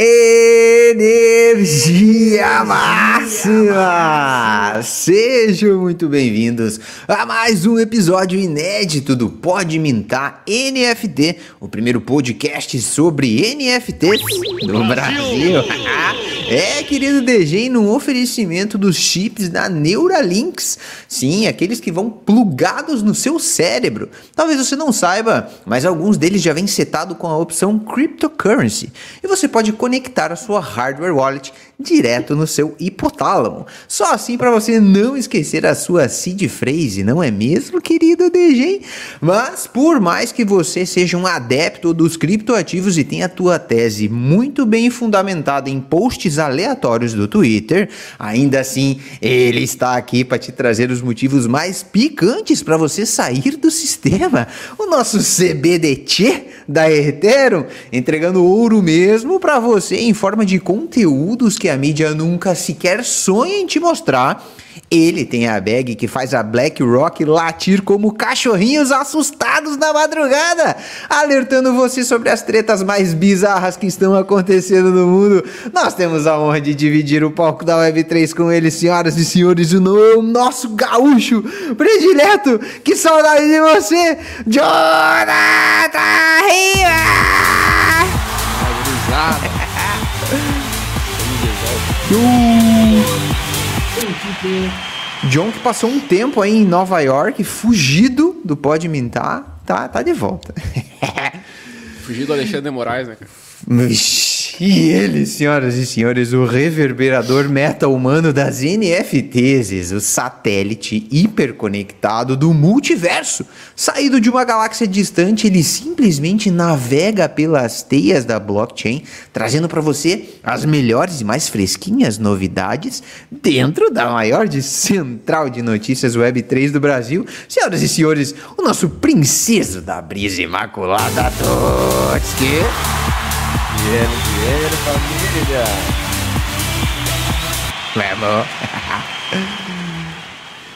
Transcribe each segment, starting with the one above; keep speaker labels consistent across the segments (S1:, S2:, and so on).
S1: It is. Energia máxima! Sejam muito bem-vindos a mais um episódio inédito do Pode Mintar NFT, o primeiro podcast sobre NFTs do Brasil. é, querido DG, num oferecimento dos chips da Neuralinks. Sim, aqueles que vão plugados no seu cérebro. Talvez você não saiba, mas alguns deles já vêm setado com a opção Cryptocurrency. E você pode conectar a sua hardware wallet мальчик. Direto no seu hipotálamo. Só assim para você não esquecer a sua seed phrase, não é mesmo, querido DG? Mas por mais que você seja um adepto dos criptoativos e tenha a tua tese muito bem fundamentada em posts aleatórios do Twitter, ainda assim ele está aqui para te trazer os motivos mais picantes para você sair do sistema. O nosso CBDT da Ethereum, entregando ouro mesmo para você em forma de conteúdos que a mídia nunca sequer sonha em te mostrar. Ele tem a bag que faz a BlackRock latir como cachorrinhos assustados na madrugada, alertando você sobre as tretas mais bizarras que estão acontecendo no mundo. Nós temos a honra de dividir o palco da Web3 com ele, senhoras e senhores, o nosso gaúcho predileto. Que saudade de você, Jonathan Rima! John que passou um tempo aí em Nova York, fugido do Pode Mintar, tá, tá de volta.
S2: Fugido do Alexandre de Moraes, né, cara?
S1: E ele, senhoras e senhores, o reverberador meta-humano das NFTs, o satélite hiperconectado do multiverso. Saído de uma galáxia distante, ele simplesmente navega pelas teias da blockchain, trazendo para você as melhores e mais fresquinhas novidades dentro da maior de central de notícias Web3 do Brasil. Senhoras e senhores, o nosso princeso da brisa imaculada, Totski.
S3: Dinheiro, dinheiro, família.
S1: Vamos.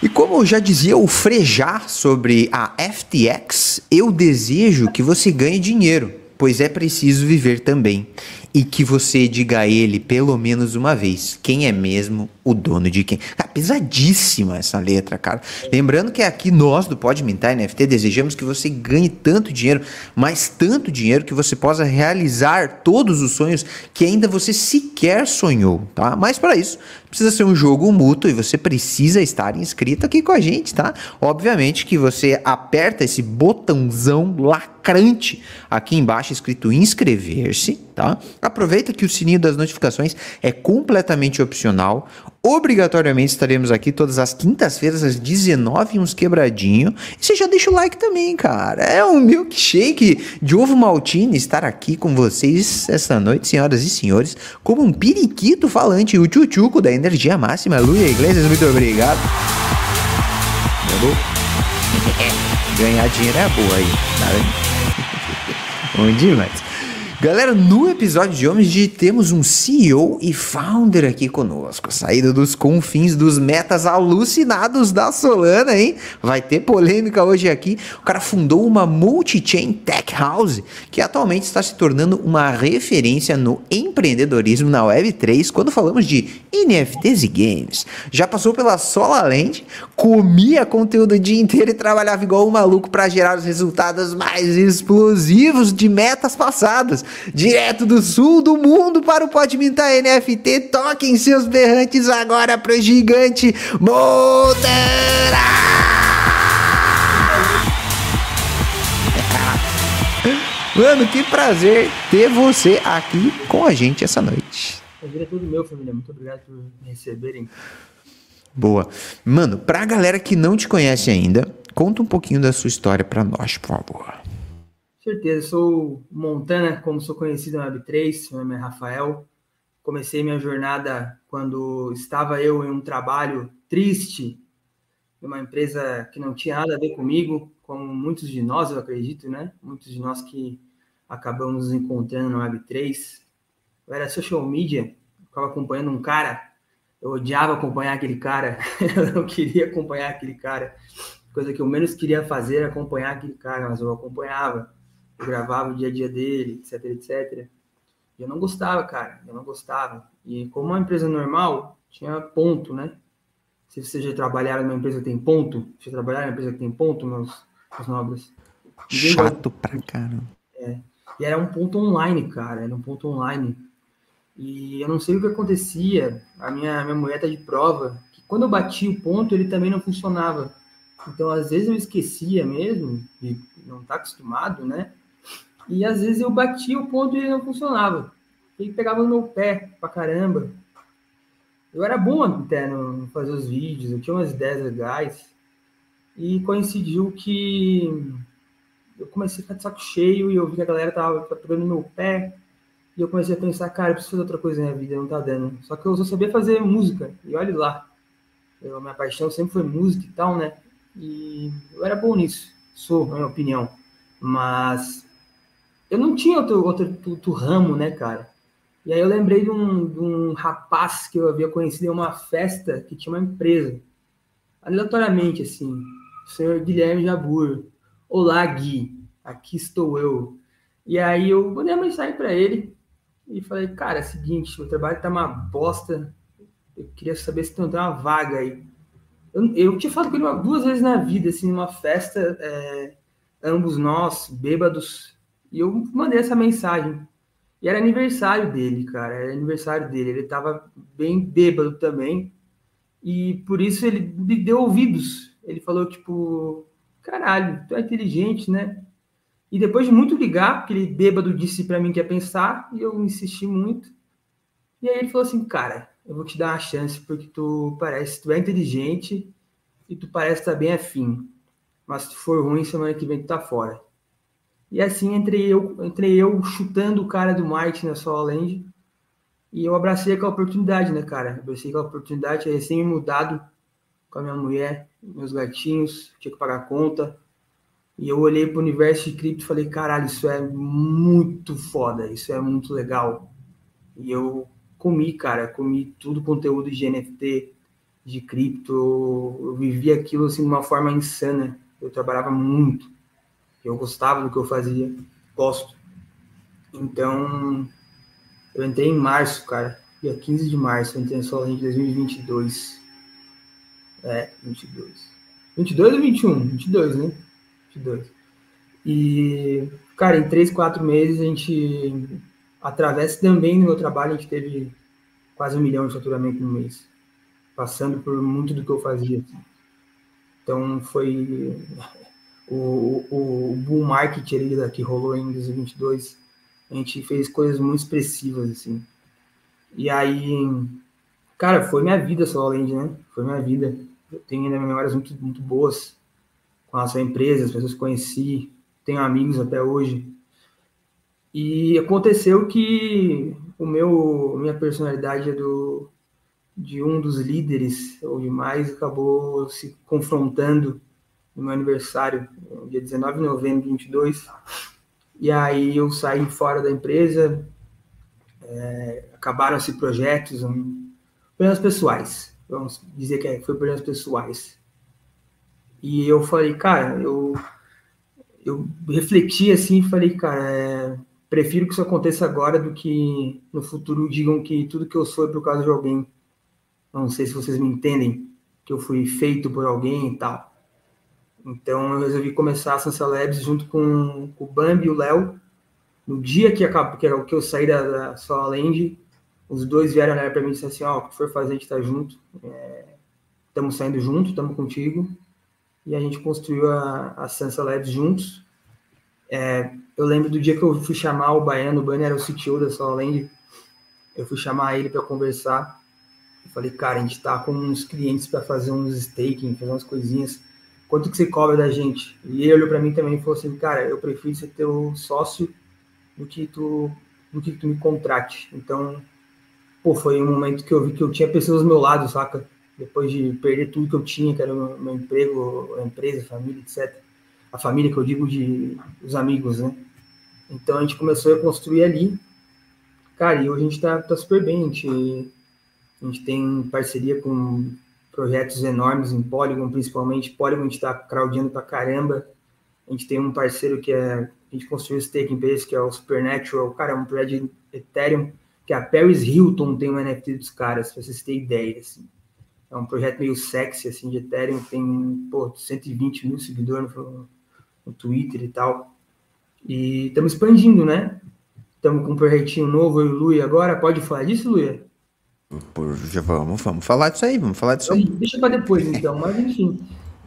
S1: E como eu já dizia o Frejar sobre a FTX, eu desejo que você ganhe dinheiro, pois é preciso viver também. E que você diga a ele pelo menos uma vez quem é mesmo o dono de quem. Cara, pesadíssima essa letra, cara. Lembrando que aqui nós do Pode Mintar NFT desejamos que você ganhe tanto dinheiro, mas tanto dinheiro que você possa realizar todos os sonhos que ainda você sequer sonhou, tá? Mas para isso precisa ser um jogo mútuo e você precisa estar inscrito aqui com a gente, tá? Obviamente que você aperta esse botãozão lacrante aqui embaixo escrito inscrever-se, tá? Aproveita que o sininho das notificações é completamente opcional. Obrigatoriamente estaremos aqui todas as quintas-feiras às 19 uns quebradinho. E você já deixa o like também, cara. É um milkshake de ovo maltine estar aqui com vocês esta noite, senhoras e senhores, como um periquito falante, o tchutchuco da energia máxima. Luia Iglesias, muito obrigado. Ganhar dinheiro é boa aí, tá vendo? Bom demais. Galera, no episódio de hoje temos um CEO e founder aqui conosco, saída dos confins dos metas alucinados da Solana, hein? Vai ter polêmica hoje aqui. O cara fundou uma multi-chain tech house que atualmente está se tornando uma referência no empreendedorismo na Web3 quando falamos de NFTs e games. Já passou pela SolaLand, comia conteúdo o dia inteiro e trabalhava igual um maluco para gerar os resultados mais explosivos de metas passadas direto do sul do mundo para o Pode Mintar NFT. Toquem seus berrantes agora pro gigante Montana! Mano, que prazer ter você aqui com a gente essa noite.
S4: Prazer é todo meu, família. Muito obrigado por me receberem.
S1: Boa. Mano, pra galera que não te conhece ainda, conta um pouquinho da sua história pra nós, por favor
S4: certeza, sou Montana, como sou conhecido na Web3, meu nome é Rafael. Comecei minha jornada quando estava eu em um trabalho triste, uma empresa que não tinha nada a ver comigo, como muitos de nós, eu acredito, né? Muitos de nós que acabamos nos encontrando na Web3. Eu era social media, ficava acompanhando um cara, eu odiava acompanhar aquele cara, eu não queria acompanhar aquele cara. Coisa que eu menos queria fazer era acompanhar aquele cara, mas eu acompanhava gravava o dia a dia dele, etc, etc. Eu não gostava, cara, eu não gostava. E como uma empresa normal, tinha ponto, né? Se você já trabalharam numa empresa que tem ponto, se trabalhar numa empresa que tem ponto, meus, meus nobres.
S1: Chato pra caramba.
S4: É. E era um ponto online, cara, era um ponto online. E eu não sei o que acontecia, a minha, minha mulher tá de prova, que quando eu bati o ponto, ele também não funcionava. Então, às vezes eu esquecia mesmo, de não tá acostumado, né? E às vezes eu batia o ponto e ele não funcionava. Ele pegava no meu pé pra caramba. Eu era bom até no fazer os vídeos, eu tinha umas ideias legais. E coincidiu que eu comecei a ficar de saco cheio e eu vi que a galera tava, pegando no meu pé. E eu comecei a pensar, cara, eu preciso fazer outra coisa na minha vida, não tá dando. Só que eu só sabia fazer música. E olha lá. Eu, minha paixão sempre foi música e tal, né? E eu era bom nisso, sou, na minha opinião. Mas eu não tinha outro, outro, outro, ramo, né, cara? E aí eu lembrei de um, de um rapaz que eu havia conhecido em uma festa que tinha uma empresa. Aleatoriamente, assim. O senhor Guilherme Jabur. Olá, Gui. Aqui estou eu. E aí eu mandei uma mensagem para ele e falei, cara, é o seguinte, o trabalho tá uma bosta. Eu queria saber se tem uma vaga aí. Eu, eu tinha falado com ele duas vezes na vida, assim, numa festa, é, ambos nós, bêbados, e eu mandei essa mensagem. E era aniversário dele, cara, era aniversário dele. Ele tava bem bêbado também, e por isso ele me deu ouvidos. Ele falou, tipo, caralho, tu é inteligente, né? E depois de muito ligar, porque ele bêbado disse para mim que ia pensar, e eu insisti muito. E aí ele falou assim, cara, eu vou te dar uma chance porque tu parece, tu é inteligente e tu parece estar bem afim. Mas se for ruim, semana que vem tu tá fora. E assim entrei eu, entrei eu chutando o cara do marketing na Land e eu abracei aquela oportunidade, né, cara? Abracei aquela oportunidade, recém mudado com a minha mulher, meus gatinhos, tinha que pagar conta. E eu olhei para o universo de cripto e falei, caralho, isso é muito foda, isso é muito legal. E eu comi, cara, comi tudo conteúdo de NFT, de cripto, eu vivi aquilo assim de uma forma insana. Eu trabalhava muito, eu gostava do que eu fazia, gosto. Então, eu entrei em março, cara, dia 15 de março, eu entrei em Solente 2022. É, 22. 22 ou 21? 22, né? 22. E, cara, em 3, 4 meses a gente através também do meu trabalho, a gente teve quase um milhão de faturamento no mês, passando por muito do que eu fazia. Assim. Então foi o, o, o bull market ali que rolou em 2022, a gente fez coisas muito expressivas assim. E aí, cara, foi minha vida de, né? Foi minha vida. Eu tenho ainda memórias muito, muito boas com a sua empresa, as pessoas que conheci, tenho amigos até hoje. E aconteceu que o meu minha personalidade é do de um dos líderes ou de mais acabou se confrontando no meu aniversário, dia 19 de novembro de 22. E aí eu saí fora da empresa, é, acabaram-se projetos, um, problemas pessoais, vamos dizer que é, foi problemas pessoais. E eu falei, cara, eu, eu refleti assim e falei, cara, é, prefiro que isso aconteça agora do que no futuro digam que tudo que eu sou é por causa de alguém. Não sei se vocês me entendem, que eu fui feito por alguém e tal. Então eu resolvi começar a Sansa Labs junto com, com o Bambi e o Léo. No dia que, acabou, que era o que eu saí da, da Solar Land, os dois vieram para mim e disseram assim, ó, oh, o que for fazer, a gente tá junto. Estamos é, saindo junto, estamos contigo. E a gente construiu a, a Sansa Labs juntos. É, eu lembro do dia que eu fui chamar o Baiano, o Baiano era o CTO da Soland, eu fui chamar ele para conversar. Eu falei, cara, a gente está com uns clientes para fazer uns staking, fazer umas coisinhas. Quanto que você cobra da gente? E ele olhou para mim também e falou assim, cara, eu prefiro ser teu sócio do que tu, do que tu me contrate. Então, pô, foi um momento que eu vi que eu tinha pessoas do meu lado, saca? Depois de perder tudo que eu tinha, que era o meu, meu emprego, a empresa, a família, etc a família que eu digo de os amigos, né? Então a gente começou a construir ali, cara, e hoje a gente tá, tá super bem, a gente, a gente tem parceria com projetos enormes em Polygon, principalmente Polygon a gente tá crowdando pra caramba, a gente tem um parceiro que é a gente construiu o staking base, que é o Supernatural, cara, é um projeto de Ethereum, que a Paris Hilton tem um NFT dos caras, pra vocês terem ideia, assim. É um projeto meio sexy, assim, de Ethereum, tem, pô, 120 mil seguidores no, no Twitter e tal. E estamos expandindo, né? Estamos com um projetinho novo, eu e o agora. Pode falar disso, Luia?
S1: Por, já vamos, vamos falar disso aí, vamos falar disso aí.
S4: Deixa para depois, então. Mas, enfim,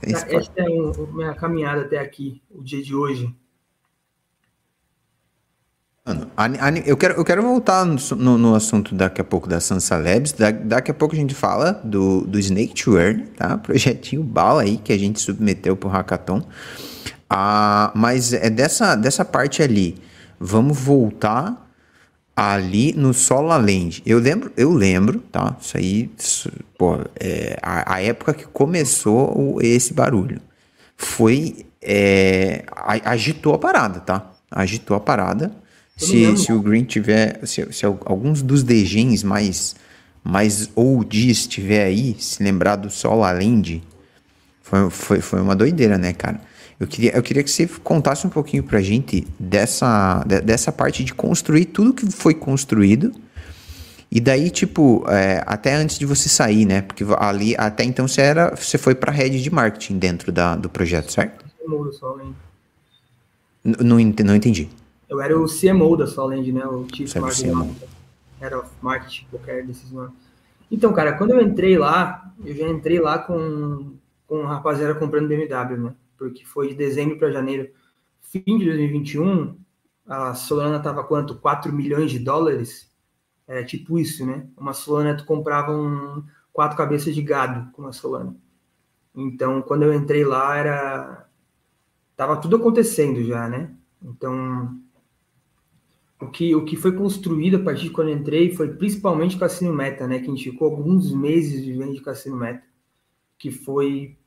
S4: essa é a minha caminhada até aqui, o dia de hoje.
S1: Mano, eu quero, eu quero voltar no, no, assunto daqui a pouco da Sansa Labs. Da, daqui a pouco a gente fala do, do Snake to Earn, tá? Projetinho bala aí que a gente submeteu pro Hackathon. Ah, mas é dessa, dessa parte ali. Vamos voltar ali no Solar Land. Eu lembro, eu lembro, tá? Isso aí, isso, pô, é, a, a, época que começou o, esse barulho. Foi. É, agitou a parada, tá? Agitou a parada se, se o Green tiver, se, se alguns dos DGs mais, mais oldies estiver aí, se lembrar do Sol Land, foi, foi, foi uma doideira, né, cara? Eu queria, eu queria que você contasse um pouquinho pra gente dessa, de, dessa parte de construir tudo que foi construído. E daí, tipo, é, até antes de você sair, né? Porque ali, até então, você, era, você foi pra rede de marketing dentro da, do projeto, certo? Não, não, não entendi.
S4: Eu era o CMO da Solend, né? O Chief Marketing Officer. Head of Marketing, qualquer desses nomes. Então, cara, quando eu entrei lá, eu já entrei lá com, com um rapaziada comprando BMW, né? Porque foi de dezembro para janeiro. Fim de 2021, a Solana tava quanto? 4 milhões de dólares? Era tipo isso, né? Uma Solana, tu comprava um, quatro cabeças de gado com uma Solana. Então, quando eu entrei lá, era... Tava tudo acontecendo já, né? Então, o que, o que foi construído a partir de quando eu entrei foi principalmente Cassino Meta, né? Que a gente ficou alguns meses vivendo de Cassino Meta, que foi.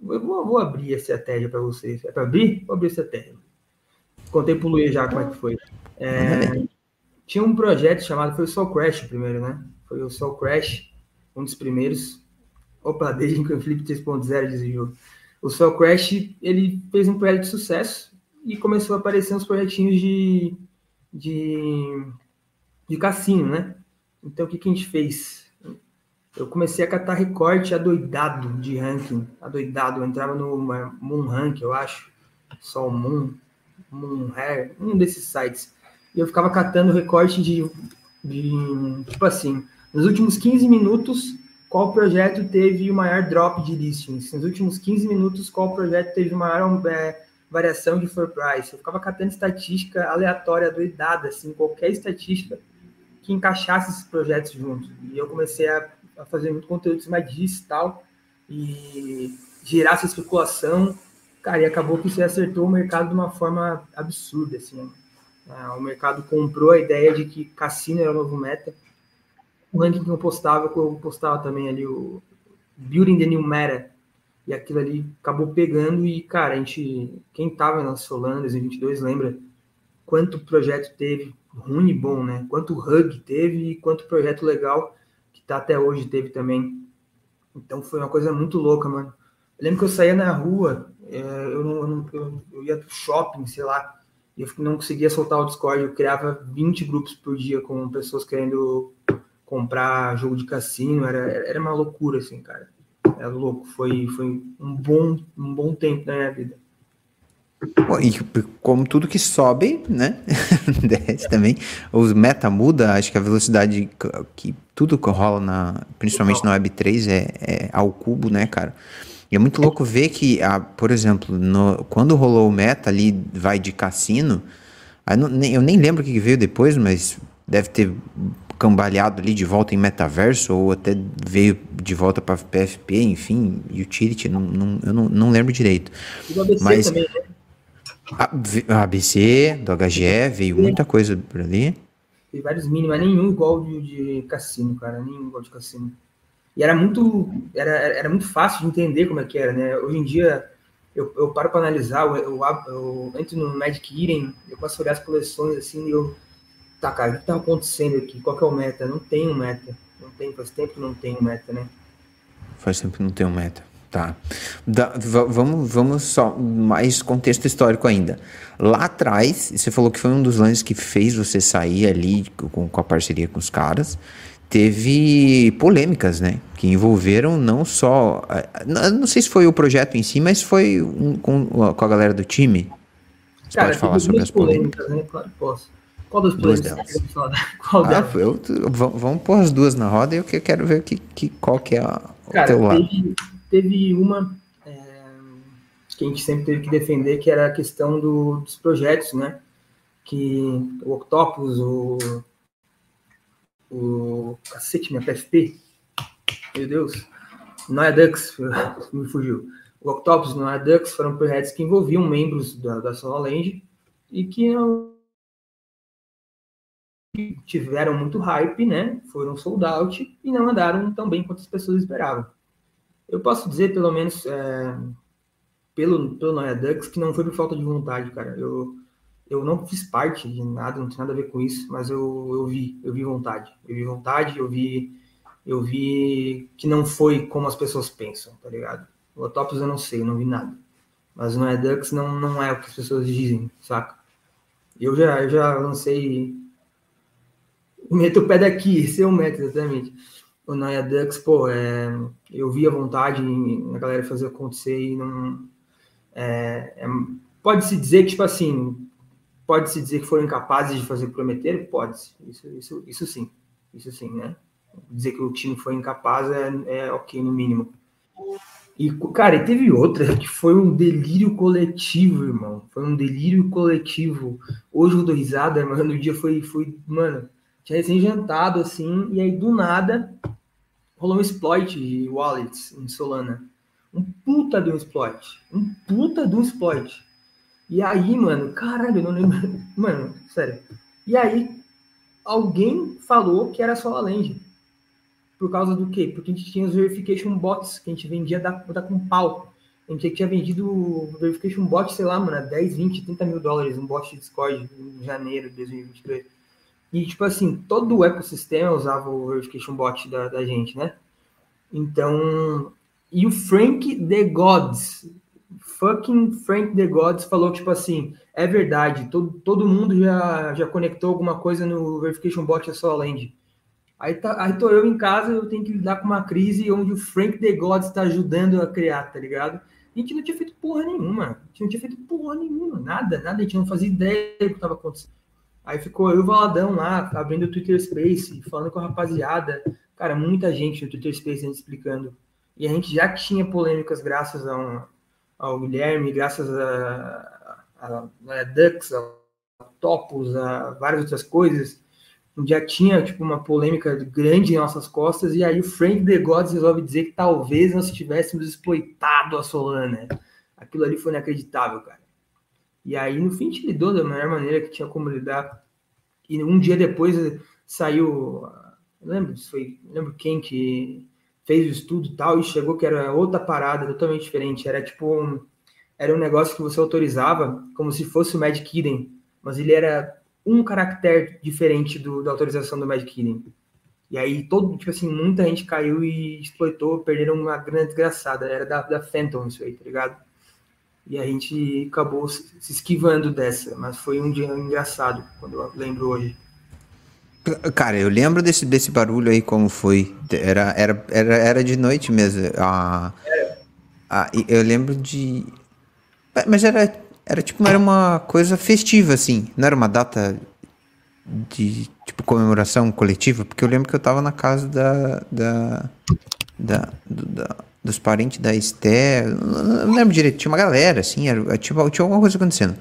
S4: Eu vou, vou abrir a estratégia para vocês. É para abrir? Vou abrir a estratégia. Contei pro Luiz já como é que foi. É, tinha um projeto chamado, foi o Soul Crash primeiro, né? Foi o Soul Crash, um dos primeiros. Opa, desde que o Flip 3.0 desejou. O Soul Crash, ele fez um projeto de sucesso e começou a aparecer uns projetinhos de de, de cassino, né? Então, o que, que a gente fez? Eu comecei a catar recorte adoidado de ranking, adoidado. Eu entrava no Moon Rank, eu acho, o Moon, Moon Hair, um desses sites. E eu ficava catando recorte de, de, tipo assim, nos últimos 15 minutos, qual projeto teve o maior drop de listings? Nos últimos 15 minutos, qual projeto teve o maior é, variação de for price. Eu ficava catando estatística aleatória, doidada, assim, qualquer estatística que encaixasse esses projetos juntos. E eu comecei a, fazer muito conteúdo mais disso e gerar essa especulação. Cara, e acabou que isso acertou o mercado de uma forma absurda, assim. Né? O mercado comprou a ideia de que cassino era o novo meta. O ranking que eu postava, eu postava também ali o Building the New Meta, e aquilo ali acabou pegando e, cara, a gente, quem tava nas Solandas em 22 lembra quanto projeto teve ruim e bom, né? Quanto hug teve e quanto projeto legal que até hoje teve também. Então foi uma coisa muito louca, mano. Eu lembro que eu saía na rua, é, eu, não, eu, não, eu, eu ia pro shopping, sei lá, e eu não conseguia soltar o Discord, eu criava 20 grupos por dia com pessoas querendo comprar jogo de cassino, era, era uma loucura, assim, cara é louco. Foi, foi um, bom, um bom tempo na minha vida.
S1: E como tudo que sobe, né? Desce também. Os meta muda, acho que a velocidade que tudo que rola na, principalmente na Web3 é, é ao cubo, né, cara? E é muito louco ver que, ah, por exemplo, no, quando rolou o meta ali, vai de cassino, não, nem, eu nem lembro o que veio depois, mas deve ter cambaleado ali de volta em metaverso ou até veio de volta para PFP, enfim, utility, não, não, eu não, não lembro direito. E do ABC Mas, também, né? A, ABC, do HGE, veio muita coisa por ali.
S4: Tem vários mini, mas nenhum igual de, de cassino, cara, nenhum igual de cassino. E era muito, era, era muito fácil de entender como é que era, né? Hoje em dia, eu, eu paro para analisar, eu, eu, eu, entro no Magic Eden, eu posso olhar as coleções assim, e eu tá, cara, o que tá acontecendo aqui? Qual que é o meta? Não tem um meta. Não tem, faz tempo que não tem um meta, né?
S1: Faz tempo que não tem um meta. Tá. Da, vamos, vamos só mais contexto histórico ainda. Lá atrás, você falou que foi um dos lances que fez você sair ali com, com a parceria com os caras. Teve polêmicas, né? Que envolveram não só. Não sei se foi o projeto em si, mas foi um, com, com a galera do time.
S4: Você Cara, pode falar sobre as polêmicas, polêmicas, né? Claro que posso. Qual das duas delas? Qual
S1: ah, delas? Eu, vamos pôr as duas na roda e eu quero ver que, que, qual que é a,
S4: Cara, o teu lado. Teve, teve uma é, que a gente sempre teve que defender, que era a questão do, dos projetos, né? Que o Octopus, o, o cacete, minha PFP, meu Deus, Noia Dux, me fugiu. O Octopus e Noia Dux foram projetos que envolviam membros da, da e que não tiveram muito hype, né? Foram sold out e não andaram tão bem quanto as pessoas esperavam. Eu posso dizer, pelo menos, é, pelo, pelo Noia Ducks, que não foi por falta de vontade, cara. Eu, eu não fiz parte de nada, não tem nada a ver com isso, mas eu, eu vi, eu vi vontade. Eu vi vontade, eu vi, eu vi que não foi como as pessoas pensam, tá ligado? O Otopus eu não sei, eu não vi nada. Mas o Noia Ducks não, não é o que as pessoas dizem, saca? Eu já, eu já lancei meto o pé daqui, esse é o método, exatamente. O Naya Ducks, pô, é, eu vi a vontade na galera fazer acontecer e não. É, é, pode-se dizer que, tipo assim, pode-se dizer que foram incapazes de fazer prometeram? Pode-se, isso, isso, isso sim, isso sim, né? Dizer que o time foi incapaz é, é ok, no mínimo. E, cara, e teve outra que foi um delírio coletivo, irmão. Foi um delírio coletivo. Hoje eu dou risada, mano. O dia foi, foi mano, tinha recém-jantado, assim, e aí do nada rolou um exploit de wallets em Solana. Um puta de um exploit. Um puta de um exploit. E aí, mano, caralho, eu não lembro. Mano, sério. E aí, alguém falou que era Land. Por causa do quê? Porque a gente tinha os verification bots que a gente vendia da, da com pau. A gente tinha vendido verification bot, sei lá, mano, 10, 20, 30 mil dólares, um bot de Discord em janeiro de 2023. E, tipo assim, todo o ecossistema usava o Verification Bot da, da gente, né? Então, e o Frank The Gods, fucking Frank The Gods falou tipo assim, é verdade, todo, todo mundo já, já conectou alguma coisa no Verification Bot a Land. Aí, tá, aí tô eu em casa, eu tenho que lidar com uma crise onde o Frank The Gods está ajudando a criar, tá ligado? A gente não tinha feito porra nenhuma, a gente não tinha feito porra nenhuma, nada, nada, a gente não fazia ideia do que estava acontecendo. Aí ficou eu Valadão lá, abrindo o Twitter Space, falando com a rapaziada. Cara, muita gente no Twitter Space a gente explicando. E a gente já tinha polêmicas graças ao, Guilherme, graças a, a, a, a Dux, a Topos, a várias outras coisas. Já tinha tipo, uma polêmica grande em nossas costas, e aí o Frank The Gods resolve dizer que talvez nós tivéssemos exploitado a Solana. Aquilo ali foi inacreditável, cara. E aí, no fim, a gente lidou da melhor maneira que tinha como lidar. E um dia depois saiu, lembro, foi, lembro quem que fez o estudo e tal, e chegou que era outra parada totalmente diferente. Era tipo um, era um negócio que você autorizava como se fosse o Magic Eden, mas ele era um caractere diferente do, da autorização do Magic Eden. E aí, todo, tipo assim, muita gente caiu e exploitou, perderam uma grande desgraçada. Era da, da Phantom isso aí, tá ligado? E a gente acabou se esquivando dessa, mas foi um dia engraçado, quando eu lembro hoje.
S1: Cara, eu lembro desse, desse barulho aí, como foi. Era, era, era, era de noite mesmo. Ah, ah, eu lembro de. Mas era, era tipo, era uma coisa festiva, assim. Não era uma data de tipo comemoração coletiva, porque eu lembro que eu tava na casa da. da, da, da dos parentes da Esté. Não lembro direito, tinha uma galera, assim, era, tinha, tinha alguma coisa acontecendo.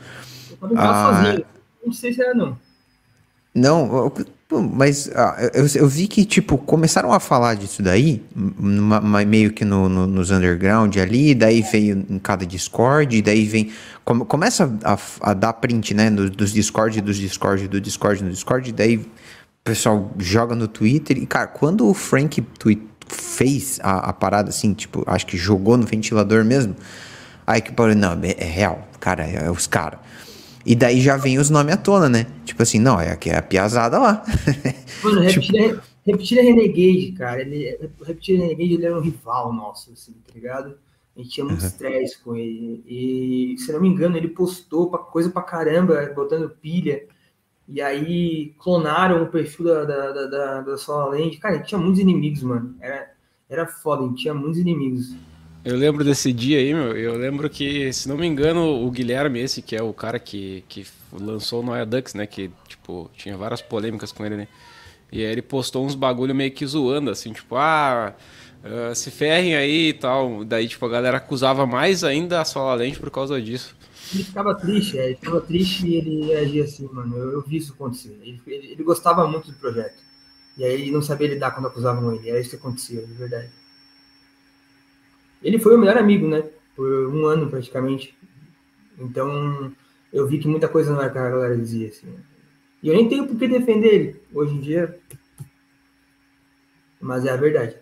S4: Eu ah, sozinho. Não sei se era, não.
S1: Não, mas ah, eu, eu, vi que, tipo, começaram a falar disso daí, numa, meio que no, no, nos underground ali, daí veio em cada Discord, daí vem. Come, começa a, a, dar print, né, no, dos Discord, dos Discord, do Discord, no Discord, daí o pessoal joga no Twitter, e, cara, quando o Frank tweet, fez a, a, parada assim, tipo, acho que jogou no ventilador mesmo. Aí que falou, não, é, é real, cara, é, é os caras. E daí já vem os nomes à tona, né? Tipo assim, não, é, é a piazada lá.
S4: Mano, tipo... Renegade, cara. Ele, Repetira Renegade ele era um rival nosso, assim, tá ligado? A gente tinha muito estresse com ele. E, se não me engano, ele postou pra, coisa pra caramba, botando pilha. E aí clonaram o perfil da, da, da, da, da. Cara, tinha muitos inimigos, mano. Era, era foda, tinha muitos inimigos.
S2: Eu lembro desse dia aí, meu. Eu lembro que, se não me engano, o Guilherme, esse que é o cara que, que lançou o Noia Ducks, né? Que, tipo, tinha várias polêmicas com ele, né? E aí ele postou uns bagulho meio que zoando, assim, tipo, ah, uh, se ferrem aí e tal. Daí, tipo, a galera acusava mais ainda a Sola Lente por causa disso.
S4: Ele ficava triste, é, ele ficava triste e ele agia assim, mano. Eu, eu vi isso acontecer. Ele, ele, ele, gostava muito do projeto. E aí ele não sabia lidar quando acusavam ele. Era isso que acontecia, de verdade. Ele foi o melhor amigo, né? Por um ano praticamente. Então eu vi que muita coisa não era que a galera dizia, assim. E eu nem tenho por que defender ele hoje em dia. Mas é a verdade.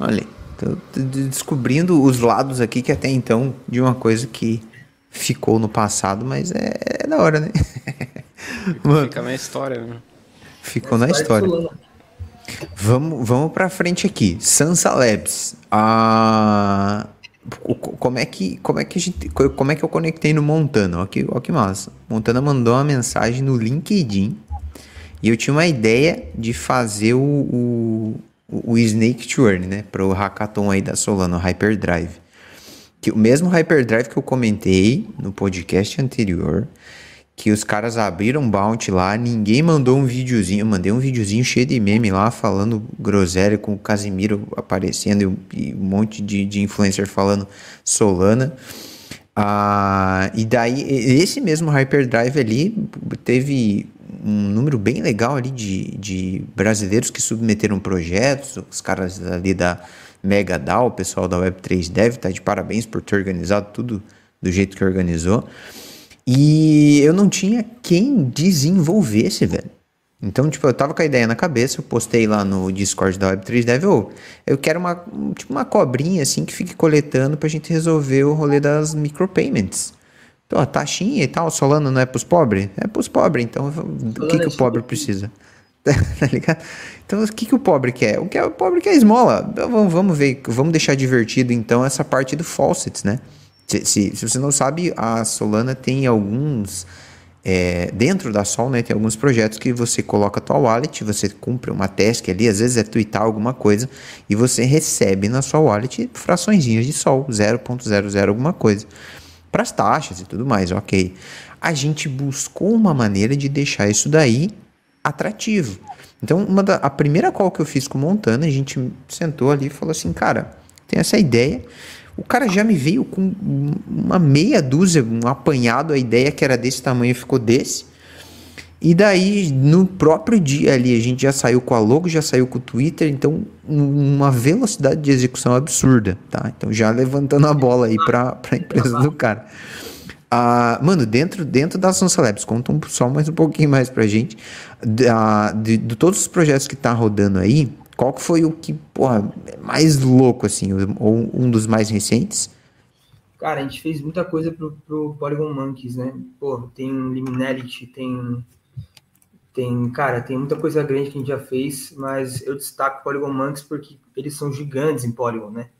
S1: Olha, tô descobrindo os lados aqui que até então de uma coisa que ficou no passado, mas é, é da hora, né?
S2: Mano, Fica na história, né?
S1: Ficou na história. Vamos, vamos pra frente aqui. Sansa Labs. Ah, como é que como é que a gente como é que eu conectei no Montana? Olha que, olha que massa. Montana mandou uma mensagem no LinkedIn e eu tinha uma ideia de fazer o, o, o Snake Turn, né, para o hackathon aí da Solana, o Hyperdrive. Que o mesmo Hyperdrive que eu comentei no podcast anterior, que os caras abriram bounty lá, ninguém mandou um videozinho, eu mandei um videozinho cheio de meme lá, falando groselha com o Casimiro aparecendo e, um monte de, de influencer falando Solana. Ah, e daí, esse mesmo Hyperdrive ali teve um número bem legal ali de, de brasileiros que submeteram projetos, os caras ali da Mega DAO, o pessoal da Web3 Dev, tá de parabéns por ter organizado tudo do jeito que organizou. E eu não tinha quem desenvolvesse, velho. Então, tipo, eu tava com a ideia na cabeça, eu postei lá no Discord da Web3 Dev, oh, eu quero uma, tipo, uma cobrinha assim que fique coletando pra gente resolver o rolê das micropayments. Então, a taxinha e tal, Solano não é pros pobres? É pros pobres, então o que, que o pobre precisa? tá ligado? Então, o que, que o pobre quer? O que é, o pobre quer esmola. Vamos, vamos ver, vamos deixar divertido então essa parte do faucets, né? Se, se, se, você não sabe, a Solana tem alguns. É, dentro da Sol, né, tem alguns projetos que você coloca a tua wallet, você cumpre uma task ali, às vezes é tweetar alguma coisa, e você recebe na sua wallet fraçõezinhas de Sol, 0.00 alguma coisa. Para as taxas e tudo mais, ok. A gente buscou uma maneira de deixar isso daí atrativo. Então, uma da, a primeira call que eu fiz com o Montana, a gente sentou ali e falou assim, cara, tem essa ideia, o cara já me veio com uma meia dúzia, um apanhado, a ideia que era desse tamanho ficou desse. E daí, no próprio dia ali, a gente já saiu com a logo, já saiu com o Twitter, então uma velocidade de execução absurda, tá? Então já levantando a bola aí para a empresa do cara. Ah, mano, dentro, dentro da Sansa Labs, conta um, só mais um pouquinho mais pra gente. De, de, de todos os projetos que tá rodando aí, qual que foi o que, porra, é mais louco, assim, ou um dos mais recentes?
S4: Cara, a gente fez muita coisa pro, pro Polygon Monkeys, né? Pô, tem Liminality, tem... Tem, cara, tem muita coisa grande que a gente já fez, mas eu destaco Polygon Monkeys porque eles são gigantes em Polygon, né?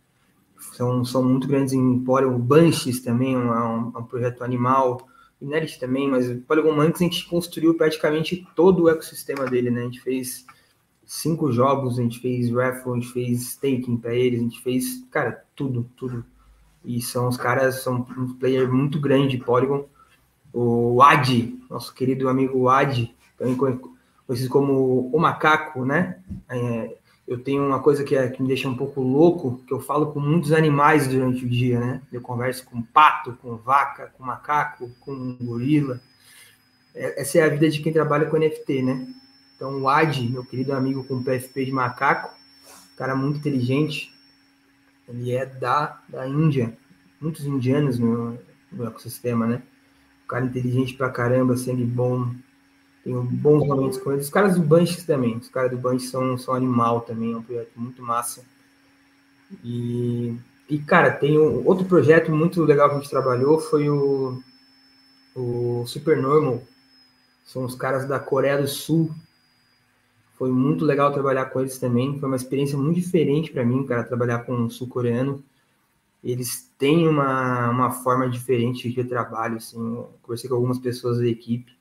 S4: São, são muito grandes em Polygon. Banshees também é um, um, projeto animal. Liminality também, mas Polygon Monkeys a gente construiu praticamente todo o ecossistema dele, né? A gente fez cinco jogos, a gente fez raffle, a gente fez staking para eles, a gente fez, cara, tudo, tudo. E são os caras, são um player muito grande de Polygon. O Ad, nosso querido amigo Ad, também conhecido como o macaco, né? É, eu tenho uma coisa que, é, que me deixa um pouco louco, que eu falo com muitos animais durante o dia, né? Eu converso com pato, com vaca, com macaco, com gorila. É, essa é a vida de quem trabalha com NFT, né? Então, o Ad, meu querido amigo com PFP de macaco, cara muito inteligente, ele é da, da Índia, muitos indianos no, no ecossistema, né? Um cara inteligente pra caramba, sangue bom, tenho bons momentos com eles. Os caras do Bunch também, os caras do Bunch são, são animal também, é um projeto muito massa. E, e cara, tem um, outro projeto muito legal que a gente trabalhou, foi o, o Supernormal, são os caras da Coreia do Sul, foi muito legal trabalhar com eles também. Foi uma experiência muito diferente para mim, cara, trabalhar com um sul-coreano. eles têm uma, uma forma diferente de trabalho, assim, conversei com algumas pessoas da equipe,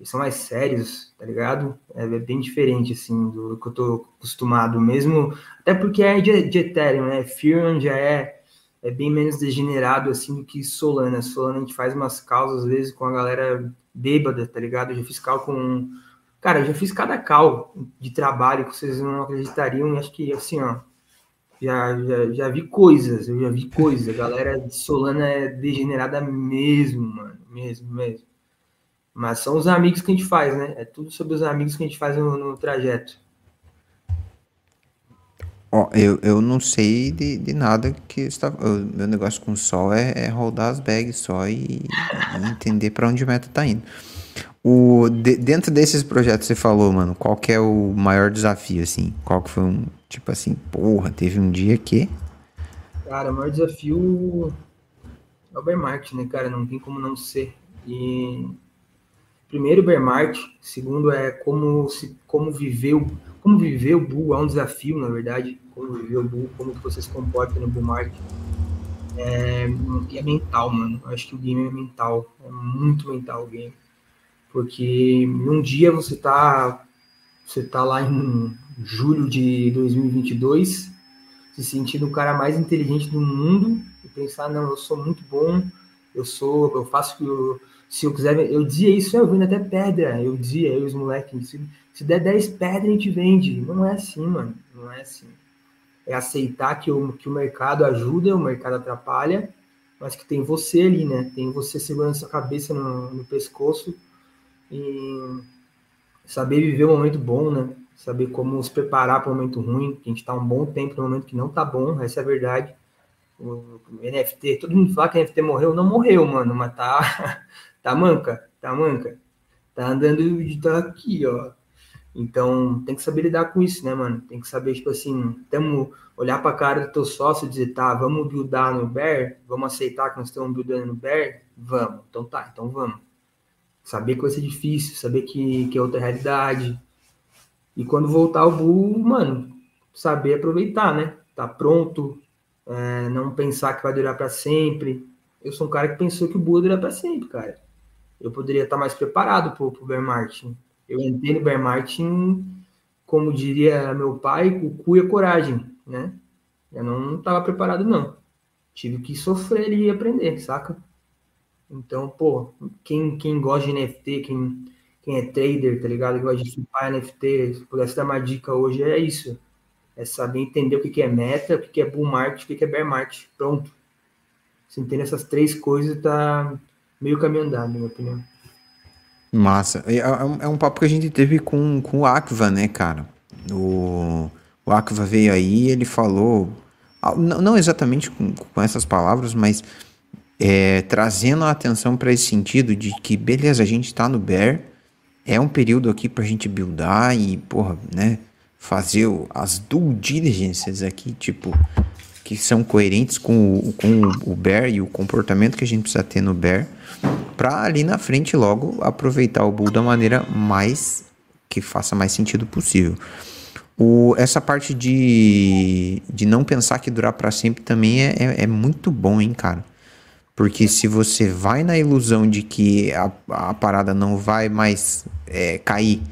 S4: eles são mais sérios, tá ligado? É, é bem diferente, assim, do que eu tô acostumado mesmo, até porque é de, de Ethereum, né? Ethereum já é, é bem menos degenerado, assim, do que Solana. Solana a gente faz umas causas, às vezes, com a galera bêbada, tá ligado? Já fiz cal com... Cara, eu já fiz cada cal de trabalho que vocês não acreditariam, e acho que, assim, ó, já, já, já vi coisas, eu já vi coisas. A galera de Solana é degenerada mesmo, mano. Mesmo, mesmo. Mas são os amigos que a gente faz, né? É tudo sobre os amigos que a gente faz no, no trajeto.
S1: Ó, eu, eu não sei de, de nada que está. Meu negócio com o sol é, é rodar as bags só e, e entender para onde o meta tá indo. O, de, dentro desses projetos que você falou, mano, qual que é o maior desafio, assim? Qual que foi um, tipo assim, porra, teve um dia que...
S4: Cara, o maior desafio é o bear market, né, cara? Não tem como não ser. E primeiro bear market, segundo é como se como viver o como viver o bull é um desafio, na verdade, como viver o bull, como que você se comporta no bull market. É, e é mental, mano. Eu acho que o game é mental, é muito mental o game porque num dia você tá você tá lá em julho de 2022 se sentindo o cara mais inteligente do mundo e pensar não eu sou muito bom eu sou eu faço que eu, se eu quiser eu dizia isso eu vendo até pedra eu dizia eu os moleques se, se der 10 pedras a gente vende. Não é assim mano não é assim. É aceitar que o, que o mercado ajuda o mercado atrapalha mas que tem você ali né? Tem você segurando sua cabeça no, no pescoço e saber viver o momento bom, né? Saber como se preparar para o momento ruim, a gente está um bom tempo no momento que não tá bom, essa é a verdade. O NFT, todo mundo fala que o NFT morreu, não morreu, mano, mas tá, tá manca, tá manca. Tá andando de tá aqui, ó. Então, tem que saber lidar com isso, né, mano? Tem que saber, tipo assim, tamo, olhar pra cara do teu sócio e dizer, tá, vamos buildar no Bear? Vamos aceitar que nós estamos buildando no Bear? Vamos. Então tá, então vamos saber que vai ser difícil, saber que, que é outra realidade. E quando voltar ao Bull, mano, saber aproveitar, né? Tá pronto, é, não pensar que vai durar para sempre. Eu sou um cara que pensou que o Bull ia durar para sempre, cara. Eu poderia estar mais preparado pro, pro Bear Martin. Eu entrei no Bear Martin, como diria meu pai, o cu e a coragem, né? Eu não estava preparado, não. Tive que sofrer e aprender, saca? Então, pô, quem, quem gosta de NFT, quem, quem é trader, tá ligado? Quem gosta de flipar NFT, se pudesse dar uma dica hoje, é isso. É saber entender o que, que é meta, o que, que é bull market, o que, que é bear market. Pronto. Se entender essas três coisas, tá meio caminho andado, na minha opinião.
S1: Massa. É, é, é, um papo que a gente teve com, com o Akva, né, cara? O, o Akva veio aí ele falou, não exatamente com, com essas palavras, mas é, trazendo a atenção para esse sentido de que, beleza, a gente está no Bear, é um período aqui para a gente buildar e, porra, né, fazer as due diligências aqui, tipo, que são coerentes com o, com o Bear e o comportamento que a gente precisa ter no Bear, para ali na frente logo aproveitar o Bull da maneira mais que faça mais sentido possível. O, essa parte de, de não pensar que durar para sempre também é, é, é muito bom, hein, cara. Porque se você vai na ilusão de que a, a parada não vai mais é, cair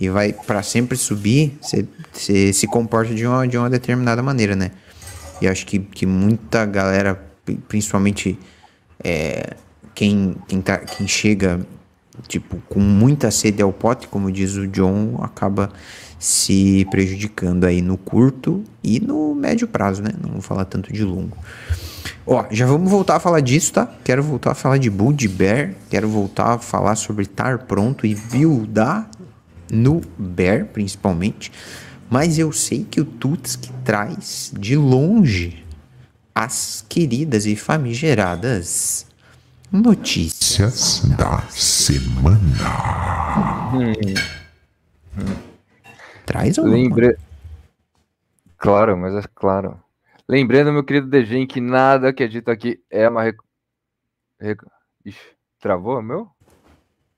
S1: e vai para sempre subir, você, se comporta de uma, de uma determinada maneira, né? E acho que, que muita galera, principalmente é, quem, quem, tá, quem chega tipo, com muita sede ao pote, como diz o John, acaba se prejudicando aí no curto e no médio prazo, né? Não vou falar tanto de longo. Ó, já vamos voltar a falar disso, tá? Quero voltar a falar de Bull, de Bear. Quero voltar a falar sobre estar pronto e buildar no Bear, principalmente. Mas eu sei que o Tuts que traz de longe as queridas e famigeradas notícias da semana.
S3: Hum.
S1: Traz ou não?
S3: Lembre... Claro, mas é claro. Lembrando, meu querido Degen, que nada que é dito aqui é uma. Rec... Rec... Ixi, travou, meu?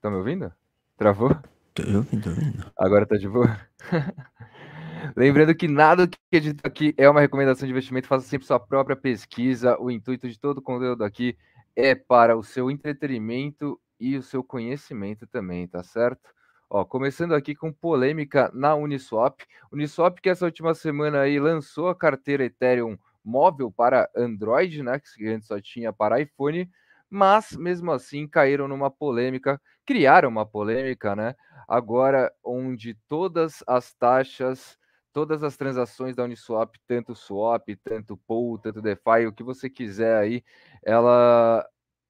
S3: Tá me ouvindo? Travou?
S1: Tô ouvindo, tô ouvindo.
S3: Agora tá de boa? Lembrando que nada que é dito aqui é uma recomendação de investimento, faça sempre sua própria pesquisa. O intuito de todo o conteúdo aqui é para o seu entretenimento e o seu conhecimento também, tá certo? Ó, começando aqui com polêmica na Uniswap. Uniswap que essa última semana aí lançou a carteira Ethereum móvel para Android, né, que antes só tinha para iPhone, mas mesmo assim caíram numa polêmica, criaram uma polêmica, né? Agora onde todas as taxas, todas as transações da Uniswap, tanto swap, tanto pool, tanto DeFi, o que você quiser aí, ela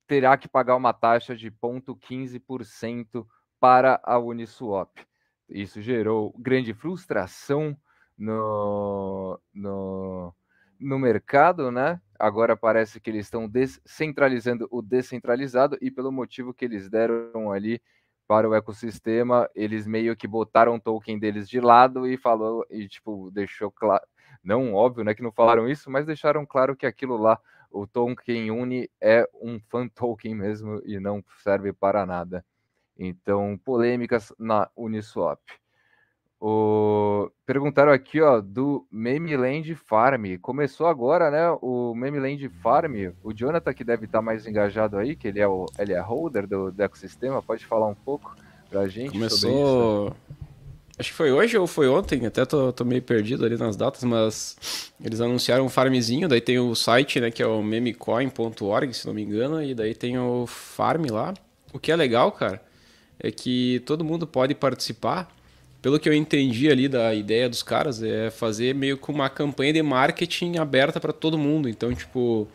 S3: terá que pagar uma taxa de 0,15% para a Uniswap. Isso gerou grande frustração no, no, no mercado, né? Agora parece que eles estão descentralizando o descentralizado e pelo motivo que eles deram ali para o ecossistema, eles meio que botaram o token deles de lado e falou e tipo deixou claro, não óbvio, né, que não falaram isso, mas deixaram claro que aquilo lá, o token Uni é um fan token mesmo e não serve para nada. Então, polêmicas na Uniswap. O... Perguntaram aqui, ó, do Memeland Farm. Começou agora, né? O Memeland Farm. O Jonathan, que deve estar mais engajado aí, que ele é o ele é holder do, do ecossistema, pode falar um pouco pra gente
S2: Começou... Acho que foi hoje ou foi ontem, até tô, tô, meio perdido ali nas datas, mas eles anunciaram um farmzinho, daí tem o site, né, que é o memecoin.org, se não me engano, e daí tem o farm lá. O que é legal, cara, é que todo mundo pode participar pelo que eu entendi ali da ideia dos caras, é fazer meio que uma campanha de marketing aberta para todo mundo. Então, tipo,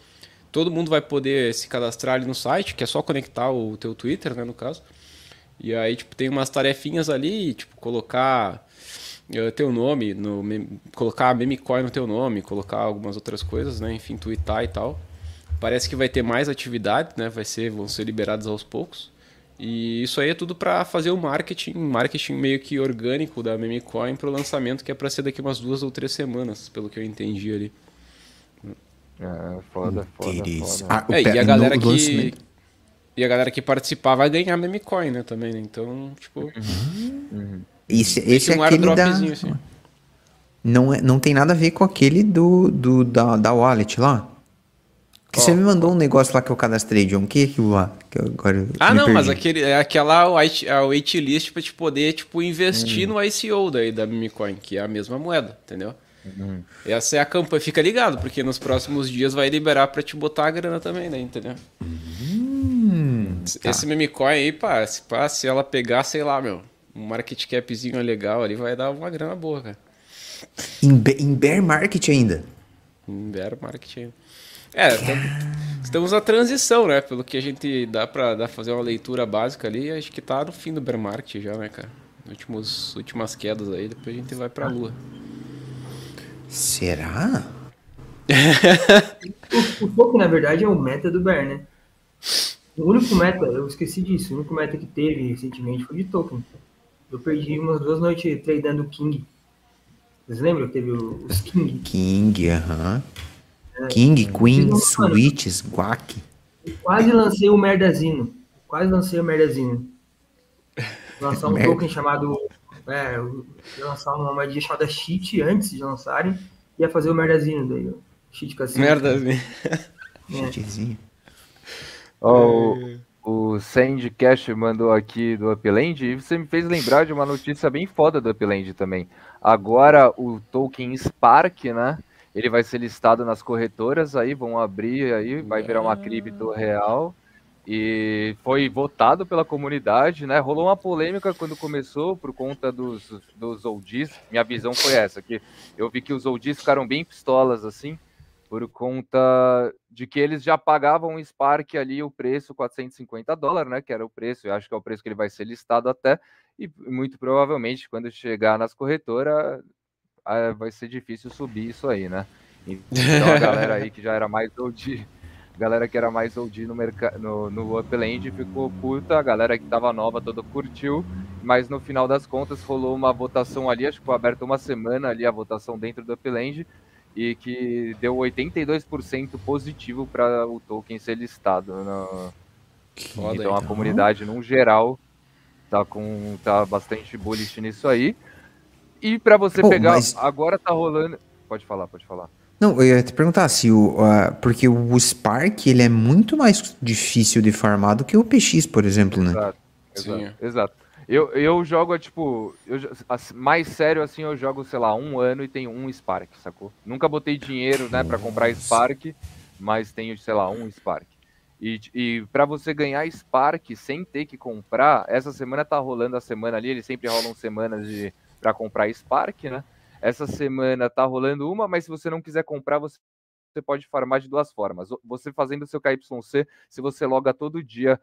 S2: todo mundo vai poder se cadastrar ali no site, que é só conectar o teu Twitter, né, no caso. E aí, tipo, tem umas tarefinhas ali, tipo, colocar uh, teu nome, no, colocar memecoin no teu nome, colocar algumas outras coisas, né, enfim, twittar e tal. Parece que vai ter mais atividade, né, vai ser, vão ser liberados aos poucos. E isso aí é tudo para fazer o marketing, marketing meio que orgânico da Memecoin para o lançamento, que é para ser daqui umas duas ou três semanas, pelo que eu entendi ali.
S3: É, foda, foda, foda.
S2: Ah, é, e a galera que e a galera que participar vai ganhar Memecoin, né, também, né? Então, tipo,
S1: uhum. Uhum. Esse, esse é um aquele da... Assim. Não, é, não tem nada a ver com aquele do, do da, da wallet lá? Que você me mandou um negócio lá que eu cadastrei, John. O que é aquilo lá? Que agora
S2: ah, não, perdi. mas aquele, é aquela waitlist para te poder tipo, investir hum. no ICO daí da Mimicoin, que é a mesma moeda, entendeu? Uhum. Essa é a campanha. Fica ligado, porque nos próximos dias vai liberar para te botar a grana também, né? Entendeu? Esse tá. Mimicoin aí, pá se, pá, se ela pegar, sei lá, meu, um market capzinho legal ali, vai dar uma grana boa, cara.
S1: Em, em bear market ainda?
S2: Em bear market ainda. É, estamos na transição, né? Pelo que a gente dá pra dá fazer uma leitura básica ali, acho que tá no fim do bear market já, né, cara? Últimos, últimas quedas aí, depois a gente vai pra lua.
S1: Será?
S4: o, foco, na verdade, é o meta do bear, né? O único meta, eu esqueci disso, o único meta que teve recentemente foi de token. Eu perdi umas duas noites tradando King. Vocês lembram que teve os King?
S1: King, aham. Uh -huh. King, Queen, Switches, Guac.
S4: Quase lancei o Merdazinho. Quase lancei o Merdazinho. Lançar um token chamado. É, lançar uma moedinha chamada Cheat antes de lançarem. Ia fazer o Merdazinho daí. Cheat
S2: cassino. Merdazinho.
S3: É. Cheatzinho. Oh, o Sand Cash mandou aqui do Upland e você me fez lembrar de uma notícia bem foda do Upland também. Agora o token Spark, né? Ele vai ser listado nas corretoras, aí vão abrir, aí vai virar uma cripto real. E foi votado pela comunidade, né? Rolou uma polêmica quando começou por conta dos, dos oldies. Minha visão foi essa, que eu vi que os oldies ficaram bem pistolas, assim, por conta de que eles já pagavam o Spark ali o preço 450 dólares, né? Que era o preço, eu acho que é o preço que ele vai ser listado até. E muito provavelmente, quando chegar nas corretoras, ah, vai ser difícil subir isso aí, né? Então a galera aí que já era mais OG, galera que era mais OG no, no, no Upland ficou puta, a galera que tava nova toda curtiu, mas no final das contas rolou uma votação ali, acho que foi aberta uma semana ali a votação dentro do Upland, e que deu 82% positivo para o token ser listado. No... Foda, então, então, a comunidade, no geral, tá, com, tá bastante bullish nisso aí. E para você
S1: Oh,
S3: pegar,
S1: mas-
S3: agora tá rolando. Pode falar, pode falar.
S1: Não, eu ia te perguntar se o. ah, porque o Spark ele é muito mais difícil de farmar do que o PX, por exemplo, né?
S3: Exato,
S2: Sim.
S3: exato. exato. Eu, eu jogo, tipo, eu, mais sério assim, eu jogo, sei lá, um ano e tenho um Spark, sacou? Nunca botei dinheiro, né, pra comprar Spark, mas tenho, sei lá, um Spark. E, e para você ganhar Spark sem ter que comprar, essa semana tá rolando a semana ali, eles sempre rolam semanas de para comprar Spark, né? Essa semana tá rolando uma, mas se você não quiser comprar, você você pode farmar de duas formas. Você fazendo seu KYC, se você loga todo dia,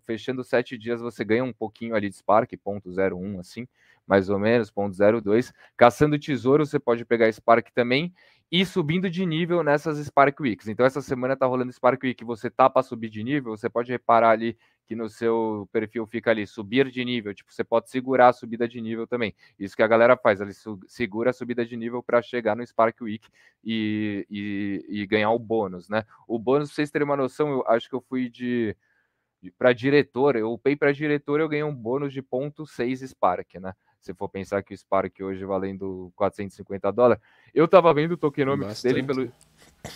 S3: fechando sete dias, você ganha um pouquinho ali de Spark, ponto 0,1 assim, mais ou menos, ponto 0,2. Caçando tesouro, você pode pegar Spark também e subindo de nível nessas Spark Weeks. Então essa semana tá rolando Spark Week, você tá para subir de nível, você pode reparar ali que no seu perfil fica ali subir de nível, tipo, você pode segurar a subida de nível também. Isso que a galera faz, ela segura a subida de nível para chegar no Spark Week e, e, e ganhar o bônus, né? O bônus, pra vocês terem uma noção, eu acho que eu fui de, para diretor, eu upei para diretor, eu ganhei um bônus de 0.6 Spark, né? Se for pensar que o Spark hoje valendo 450 dólares, eu tava vendo o tokenomics dele
S2: Bastante.
S3: pelo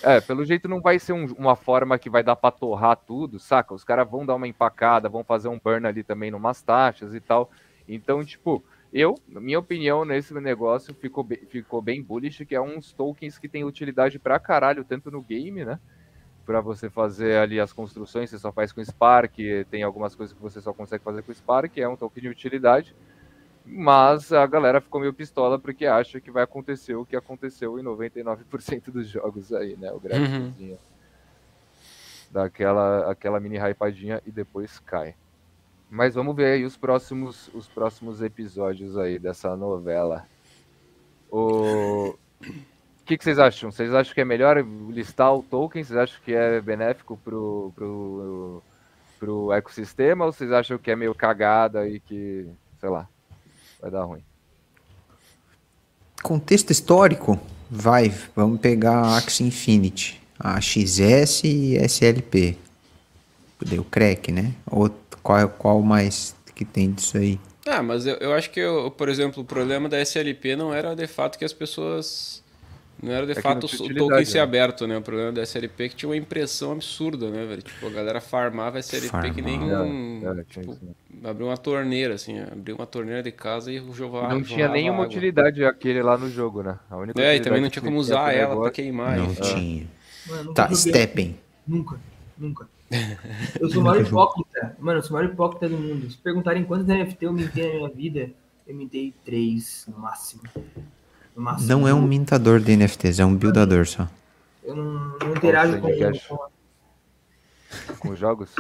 S3: é, pelo jeito não vai ser um- uma forma que vai dar pra torrar tudo, saca? Os caras vão dar uma empacada, vão fazer um burn ali também numas taxas e tal. Então, tipo, eu, na minha opinião, nesse negócio ficou bem, ficou bem bullish, que é uns tokens que tem utilidade pra caralho, tanto no game, né? Pra você fazer ali as construções, você só faz com Spark, tem algumas coisas que você só consegue fazer com Spark, é um token de utilidade. Mas a galera ficou meio pistola porque acha que vai acontecer o que aconteceu em 99% dos jogos aí, né? O gráficozinho. Daquela aquela mini hypadinha e depois cai. Mas vamos ver aí os próximos, os próximos episódios aí dessa novela. O que, que vocês acham? Vocês acham que é melhor listar o token? Vocês acham que é benéfico pro, pro, pro ecossistema? Ou vocês acham que é meio cagada e que, sei lá, vai dar ruim?
S1: Contexto histórico, vai, vamos pegar a Axie Infinity, a XS e SLP. Deu crack, né? Ou qual, qual mais que tem disso aí?
S2: Ah, mas eu, eu acho que, eu, por exemplo, o problema da SLP não era de fato que as pessoas. Não era de
S3: É que
S2: fato o token ser
S3: né?
S2: aberto, né? O problema da SLP é que tinha uma impressão absurda, né, velho? Tipo, a galera farmava SLP que nem um.
S3: É, é, tinha
S2: tipo,
S3: isso, né?
S2: abriu uma torneira, assim, abriu uma torneira de casa e jogava.
S3: não tinha nenhuma
S2: água.
S3: utilidade aquele lá no jogo, né? A única
S2: É, e também não
S3: que
S2: tinha como usar ela pra
S3: negócio-
S2: queimar.
S1: Não
S2: enfim.
S1: tinha.
S4: Mano, nunca
S1: Tá. Steppen.
S4: Nunca, nunca. Eu sou o maior hipócrita. Mano, eu sou o maior hipócrita do mundo. Se perguntarem quantos NFT eu mintei na minha vida, eu mintei três, no máximo. Máximo.
S1: Não é um mintador de NFTs, é um buildador só.
S4: Eu não, não interajo com,
S3: Cash?
S4: com
S3: Com jogos?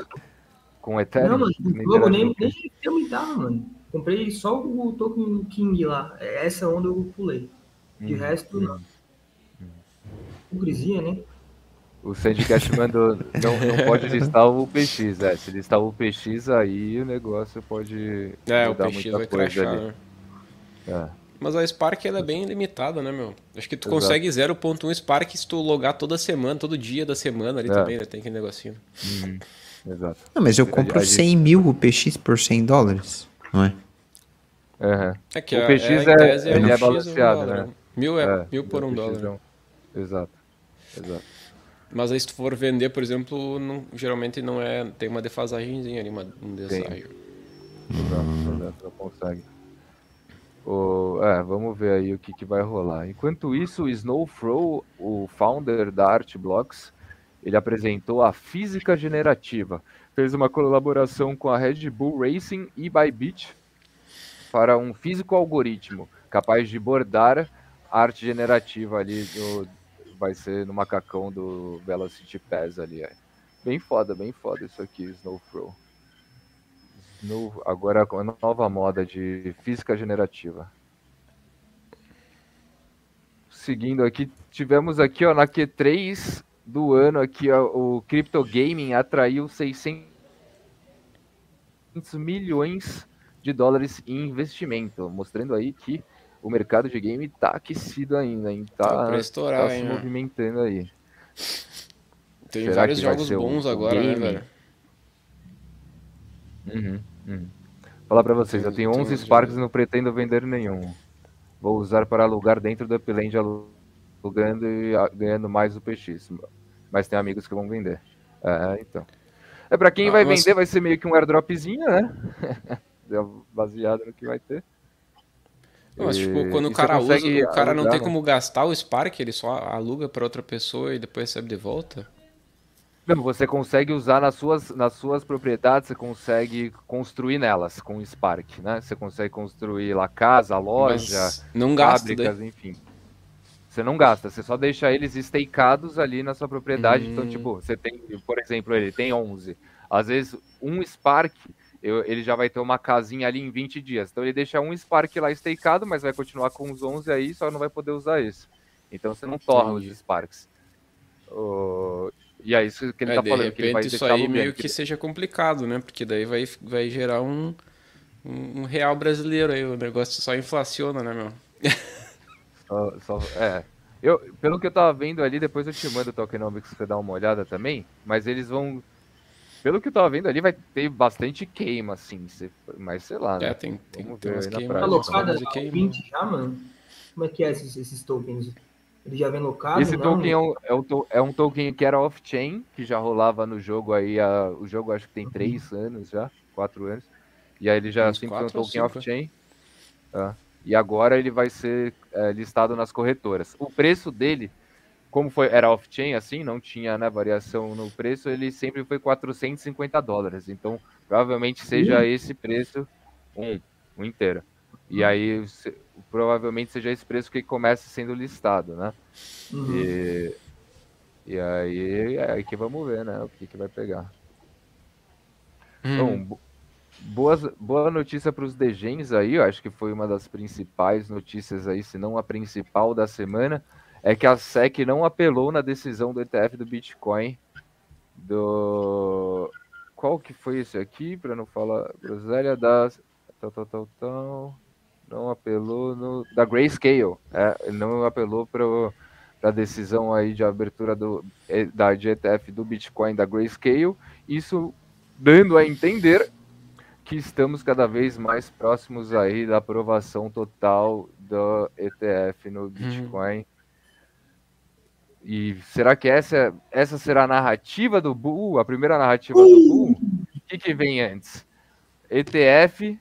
S3: Com Ethereum?
S4: Não, mano, jogo nem, nem eu me dava, mano. Comprei só o token King lá. É Essa onda eu pulei. De
S3: Hum,
S4: resto, não. Hipocrisia, né?
S3: O Sandcast mandou. Não, não pode listar o PX, é. Se listar o PX, aí o negócio pode.
S2: É, o
S3: mudar
S2: PX
S3: muita
S2: vai
S3: coisa
S2: crashar.
S3: ali.
S2: né?
S3: É.
S2: Mas a Spark ela é bem limitada, né, meu? Acho que tu
S3: Exato.
S2: consegue 0.1 Spark se tu logar toda semana, todo dia da semana ali
S3: É.
S2: também, né? Tem aquele negocinho.
S3: Uhum, Exato.
S1: Não, mas eu compro
S3: a gente-
S1: 100 mil o PX por 100 dólares, não é?
S3: Uhum.
S2: É que
S3: O
S2: a-
S3: PX é-
S1: ele
S2: um
S1: é
S2: ou um
S3: balanceado,
S2: dólar,
S3: né?
S2: Mil, é,
S3: É,
S2: mil por um dólar.
S3: é um- Exato. Exato.
S2: Mas aí se tu for vender, por exemplo, não- geralmente não é. Tem uma defasagemzinha ali, uma, um deságio.
S3: Não, não, não consegue. É, vamos ver aí o que, que vai rolar. Enquanto isso, o Snowflow, o founder da Artblocks, ele apresentou a física generativa. Fez uma colaboração com a Red Bull Racing e Bybit para um físico algoritmo capaz de bordar arte generativa ali do, vai ser no macacão do Velocity Pass ali. É. Bem foda, bem foda isso aqui, Snowflow. Agora com a nova moda de física generativa. Seguindo aqui, tivemos aqui ó, na Q3 do ano aqui ó, o Crypto Gaming atraiu 600 milhões de dólares em investimento, mostrando aí que o mercado de game tá aquecido ainda? Tá,
S2: Tá estourar,
S3: tá se
S2: né?
S3: movimentando aí.
S2: Tem
S3: Será
S2: vários jogos bons
S3: o
S2: agora, né,
S3: game?
S2: velho?
S3: Uhum, Falar pra vocês, eu tenho
S2: tem
S3: 11
S2: uns
S3: Sparks e não pretendo vender nenhum. Vou usar para alugar dentro do Upland, alugando e ganhando mais o PX. Mas tem amigos que vão vender. É, então. É para quem ah, vai mas... vender, vai ser meio que um airdropzinho, né? Baseado no que vai ter.
S2: Não, tipo, quando o cara usa, o cara não tem né? como gastar o Spark, ele só aluga para outra pessoa e depois recebe de volta?
S3: Não, você consegue usar nas suas, nas suas propriedades, você consegue construir nelas com o Spark, né? Você consegue construir lá casa, loja, Mas
S2: não fábricas,
S3: daí. enfim. Você não gasta, você só deixa eles estakeados ali na sua propriedade. Então, hum. Então, tipo, você tem, por exemplo, ele tem 11. Às vezes, um Spark, eu, ele já vai ter uma casinha ali em 20 dias. Então, ele deixa um Spark lá stakeado, mas vai continuar com os 11 aí, só não vai poder usar esse. Então, você não torna os Sparks. Uh, e é isso que ele é, tá falando.
S2: De repente isso aí meio que seja complicado, né? Porque daí vai, vai gerar um, um, real brasileiro aí. O negócio só inflaciona, né, meu?
S3: só, só, é. Eu, pelo que eu tava vendo ali, depois eu te mando o Tokenomics pra você dar uma olhada também. Mas eles vão. Pelo que eu tava vendo ali, vai ter bastante queima, assim. Mas sei lá, né?
S2: É, tem, tem, tem umas
S4: queimas. Tá alocada 20 já, mano? Como é que é esses, esses tokens? Ele já vem locado?
S3: Esse não, token é um, é, um, é um token que era off-chain, que já rolava no jogo aí. A, o jogo acho que tem três anos já, quatro anos. E aí ele já sempre foi um token off-chain. Tá? E agora ele vai ser é, listado nas corretoras. O preço dele, como foi era off-chain assim, não tinha né, variação no preço, ele sempre foi 450 dólares. Então, provavelmente seja esse preço um, um inteiro. E aí provavelmente seja esse preço que começa sendo listado, né? Uhum. E, e aí é aí que vamos ver, né? O que, que vai pegar. Uhum. Então, boas, boa notícia para os degens aí, eu acho que foi uma das principais notícias aí, se não a principal da semana, é que a SEC não apelou na decisão do ETF do Bitcoin do qual que foi esse aqui, para não falar groselha das tal, tal, tal, tal não apelou no, da Grayscale, é, ele não apelou para a decisão aí de abertura do, é, da GTF do Bitcoin da Grayscale, isso dando a entender que estamos cada vez mais próximos aí da aprovação total do ETF no uhum. Bitcoin. Uhum. E será que essa, essa será a narrativa do Bull, a primeira narrativa do Bull? O que, que vem antes? ETF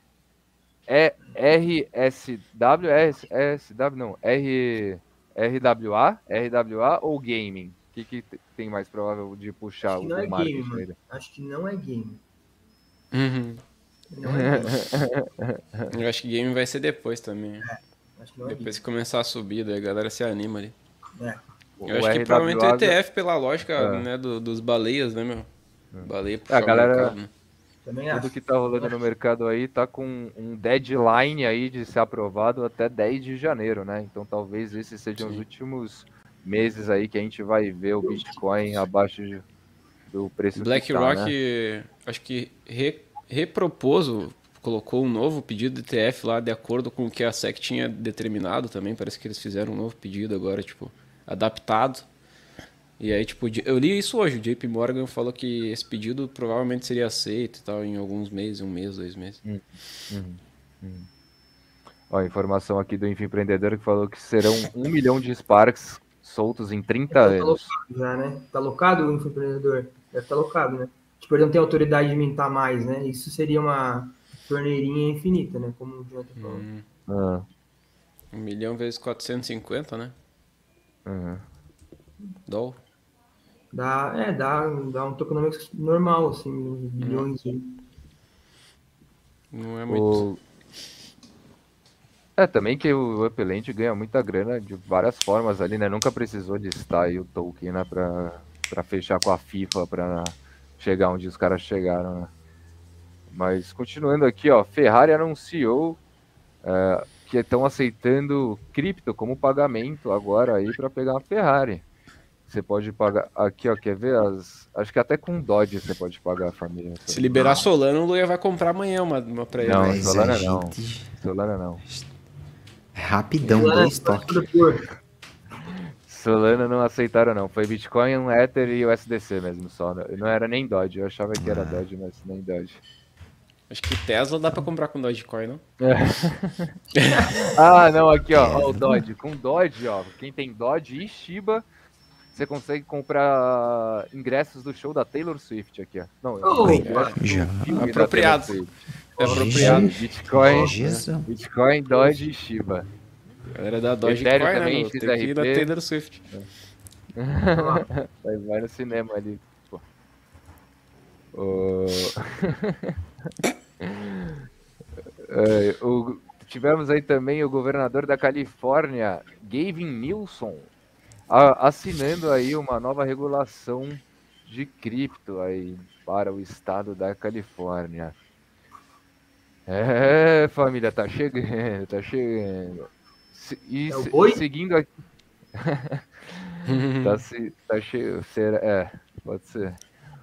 S3: é RSW, RSW não, R, RWA, RWA ou gaming? O que, que tem mais provável de puxar
S4: Acho que não é game, Acho que não é game. Uhum.
S2: Não é game. Eu acho que game vai ser depois também. É, é depois é que começar a subir, daí a galera se anima ali. É. Eu acho que provavelmente o ETF, pela lógica é. né, do, dos baleias, né, meu?
S3: É. Baleia puxar a galera, mercado, né? Também Tudo acho. que tá rolando no mercado aí tá com um deadline aí de ser aprovado até 10 de janeiro, né? Então talvez esses sejam Sim. os últimos meses aí que a gente vai ver o Bitcoin abaixo de, do preço
S2: BlackRock,
S3: tá,
S2: né? acho que re, repropôs, colocou um novo pedido de ETF lá de acordo com o que a SEC tinha determinado também. Parece que eles fizeram um novo pedido agora, tipo, adaptado e aí, tipo, eu li isso hoje. O JP Morgan falou que esse pedido provavelmente seria aceito e tal em alguns meses, um mês, dois meses. Uhum. Uhum.
S3: Ó, informação aqui do Empreendedor que falou que serão um milhão de Sparks soltos em 30 tá anos.
S4: Tá já, né? Tá locado o Empreendedor? Deve estar tá locado, né? Tipo, ele não tem autoridade de mintar mais, né? Isso seria uma torneirinha infinita, né? Como o Jonathan falou. Hum.
S2: Ah. Um milhão vezes 450, né? Uhum. Dólar.
S4: Dá, é, dá, dá um tokenomics normal, assim, bilhões.
S2: Não é muito. O...
S3: É, também que o Upland ganha muita grana de várias formas ali, né? Nunca precisou listar aí o token, né? Pra, pra fechar com a FIFA, pra chegar onde os caras chegaram, né? Mas continuando aqui, ó, Ferrari anunciou é, que estão aceitando cripto como pagamento agora aí para pegar uma Ferrari. Você pode pagar. Aqui, ó, quer ver? As... Acho que até com Dodge você pode pagar a família.
S2: Se liberar Solana, o Luia vai comprar amanhã uma, uma pra ele.
S3: Não, Mas Solana gente... não. Solana não.
S1: É rapidão, dois estoque.
S3: Solana não aceitaram, não. Foi Bitcoin, um Ether e o SDC mesmo só. Não era nem Dodge. Eu achava que era ah. Dodge, mas nem Dodge.
S2: Acho que Tesla dá pra comprar com Dogecoin, não?
S3: É. ah, não, aqui ó, ó, o Dodge. Com Dodge, ó, quem tem Dodge e Shiba, você consegue comprar ingressos do show da Taylor Swift aqui, ó. Não,
S4: Oh,
S1: já.
S2: Apropriado. É apropriado.
S3: Bitcoin,
S1: Jesus.
S3: Bitcoin, Dodge e Shiba.
S2: Galera da Dogecoin,
S3: Ethereum
S2: né?
S3: também,
S2: meu? Tem que ir na
S3: XRP.
S2: Taylor Swift.
S3: Vai, vai no cinema ali. Pô. O... É, o- Tivemos aí também o governador da Califórnia, Gavin Newsom, assinando aí uma nova regulação de cripto aí para o estado da Califórnia. É, família, tá chegando, tá chegando. E
S4: É
S3: se- seguindo aqui. Tá, se, tá cheio. Será, é, pode ser.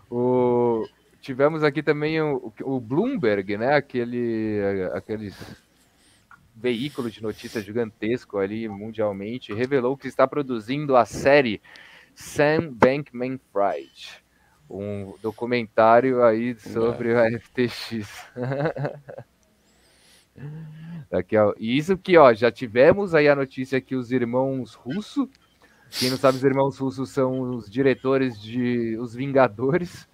S3: O, tivemos aqui também o, o Bloomberg, né? Aquele, aqueles veículo de notícias gigantesco ali mundialmente, revelou que está produzindo a série Sam Bankman-Fried, um documentário aí sobre o FTX. Aqui, ó. E isso que, ó, já tivemos aí a notícia que os irmãos Russo, quem não sabe, os irmãos Russos são os diretores de Os Vingadores,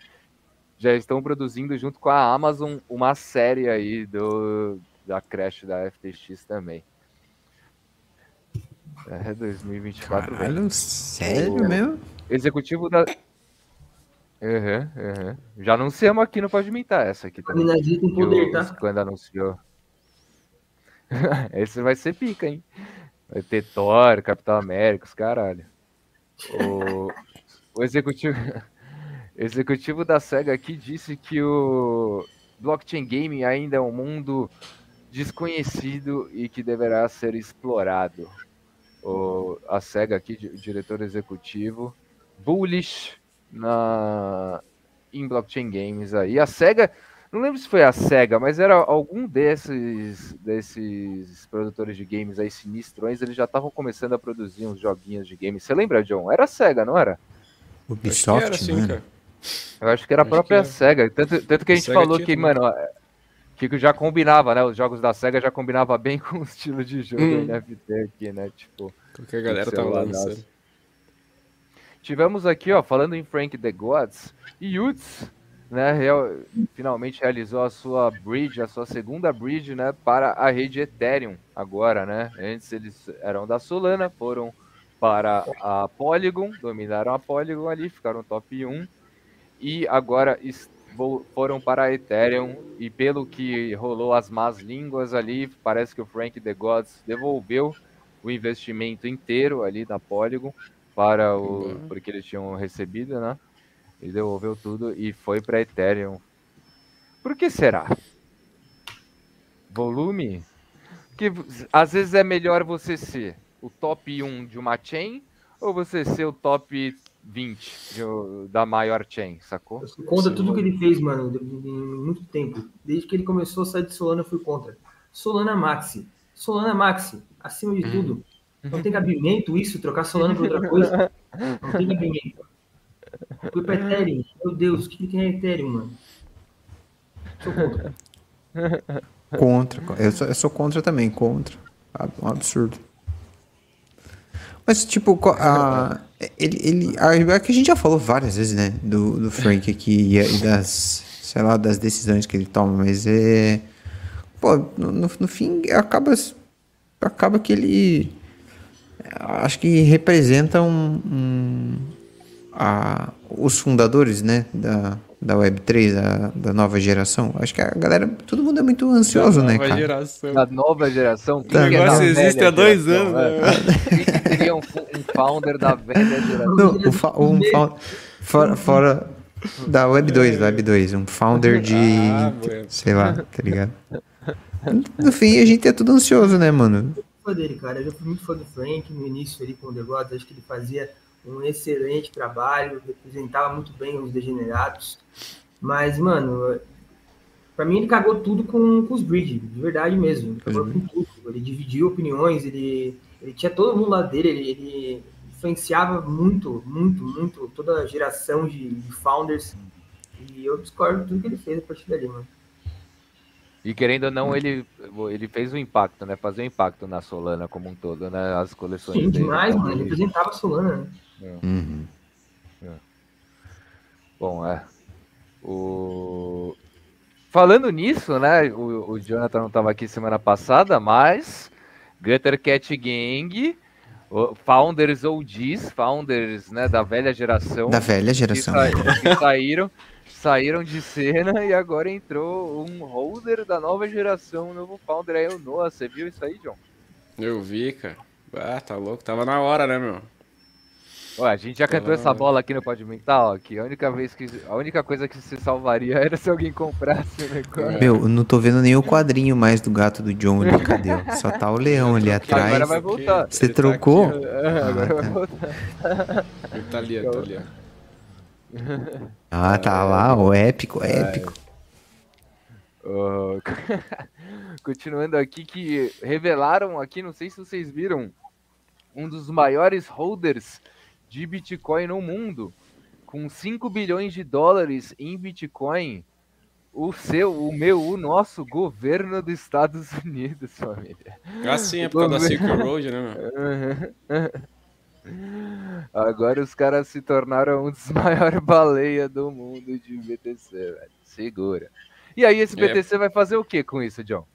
S3: já estão produzindo junto com a Amazon uma série aí do, da Crash da FTX também. É, 2024 vem.
S1: Caralho, sério
S3: O-
S1: mesmo?
S3: Executivo da. Uhum, uhum. Já anunciamos aqui no Pode Mentar essa aqui também.
S4: Minazinha tem
S3: Que
S4: poder,
S3: o
S4: tá?
S3: quando anunciou. Esse vai ser pica, hein? Vai ter Thor, Capitão América, os caralho. O, o executivo, executivo da SEGA aqui disse que o blockchain gaming ainda é um mundo desconhecido e que deverá ser explorado. O, a SEGA aqui, di- diretor executivo, bullish na, em blockchain games aí. A SEGA, não lembro se foi a SEGA, mas era algum desses, desses produtores de games aí sinistrões, eles já estavam começando a produzir uns joguinhos de games. Você lembra, John? Era a SEGA, não era?
S1: Ubisoft,
S2: Acho era
S1: mano.
S2: cara.
S3: Eu acho que era a própria
S2: que.
S3: SEGA. Tanto, tanto que a gente
S2: SEGA
S3: falou
S2: tinha
S3: que, mano, que já combinava, né? Os jogos da SEGA já combinava bem com o estilo de jogo
S2: Hum.
S3: NFT aqui, né? Tipo.
S2: Qualquer galera tava lá lançando.
S3: Tivemos aqui, ó, falando em Frank the Gods, Yuts, né, real- finalmente realizou a sua bridge, a sua segunda bridge, né, para a rede Ethereum agora, né? Antes eles eram da Solana, foram para a Polygon, dominaram a Polygon ali, ficaram top 1 e agora es- vo- foram para a Ethereum e pelo que rolou as más línguas ali, parece que o Frank the Gods devolveu o investimento inteiro ali da Polygon para o
S2: Uhum.
S3: porque eles tinham recebido, né? Ele devolveu tudo e foi para Ethereum. Por que será? Volume? Porque às vezes é melhor você ser o top 1 de uma chain ou você ser o top 20 de da maior chain, sacou?
S4: Eu sou contra
S2: Sim,
S4: tudo
S2: mano.
S4: que ele fez, mano, em muito tempo. Desde que ele começou a sair de Solana, eu fui contra. Solana Maxi. Solana Maxi, acima de tudo. Não tem cabimento isso, trocar Solana por outra coisa. Não tem cabimento. Fui pra Ethereum. Meu Deus, o que que é Ethereum, mano? Sou contra.
S1: Contra. Eu sou, eu sou contra também, contra. Um absurdo. Mas, tipo, a, ele, ele, é que a gente já falou várias vezes, né? Do, do Frank aqui e, das, sei lá, das decisões que ele toma, mas é. Pô, no, no fim, acaba, acaba que ele. Acho que representa um. um a, os fundadores, né? Da, da Web3, da, da nova geração. Acho que a galera. Todo mundo é muito ansioso, né,
S2: Nova
S1: cara?
S2: geração.
S3: Da nova geração.
S2: O
S3: quem é
S2: negócio
S3: da
S2: existe há dois
S3: geração,
S2: anos,
S3: é?
S2: né?
S3: Quem que seria um, um founder da velha geração?
S1: Não, o um fa- fora, fora da Web 2, da Web 2, um founder de.
S2: Ah,
S1: sei lá, tá ligado? No fim, a gente é tudo ansioso, né, mano?
S4: fã dele, cara. Eu já fui muito fã do Frank no início ali com o The Gods. Acho que ele fazia um excelente trabalho, representava muito bem os degenerados. Mas, mano, pra mim ele cagou tudo com, com os Bridge, de verdade mesmo. Ele cagou com tudo. Ele dividiu opiniões, ele, ele tinha todo mundo lá dele, ele, ele influenciava muito, muito, muito toda a geração de, de founders. E eu discordo de tudo que ele fez a partir dali, mano.
S3: E querendo ou não, ele, ele fez um impacto, né? Fazer um impacto na Solana como um todo, né? As coleções.
S4: Sim, demais, mano. Ele representava a Solana, né?
S1: É. Uhum.
S3: É. Bom, é. O... Falando nisso, né? O, o Jonathan não estava aqui semana passada, mas Gutter Cat Gang, Founders OGs, Founders né, da velha geração.
S1: Da velha geração.
S3: Que, que saíram saíram de cena e agora entrou um holder da nova geração, um novo founder aí, o Noah. Você viu isso aí, John?
S2: Eu vi, cara. Ah, tá louco. Tava na hora, né, meu?
S3: Ué, a gente já cantou essa bola aqui no Pode Mental, ó, que a única vez que a única coisa que se salvaria era se alguém comprasse o negócio.
S1: Meu, eu não tô vendo nem o quadrinho mais do gato do John ali, cadê? Só tá o leão ali atrás.
S3: Agora vai voltar.
S1: Você tá trocou?
S3: Aqui, é, agora ah, vai tá. voltar.
S2: Ele tá ali, tá ali.
S1: Ah, tá lá, o épico, épico.
S3: Uh, continuando aqui, que revelaram aqui, não sei se vocês viram, um dos maiores holders de Bitcoin no mundo, com 5 bilhões de dólares em Bitcoin, o seu, o meu, o nosso governo dos Estados Unidos, família.
S2: Ah, sim, é por causa da Silk Road, né, meu?
S3: Agora os caras se tornaram um dos maiores baleias do mundo de BTC, velho. Segura. E aí esse BTC é. vai fazer o que com isso, John?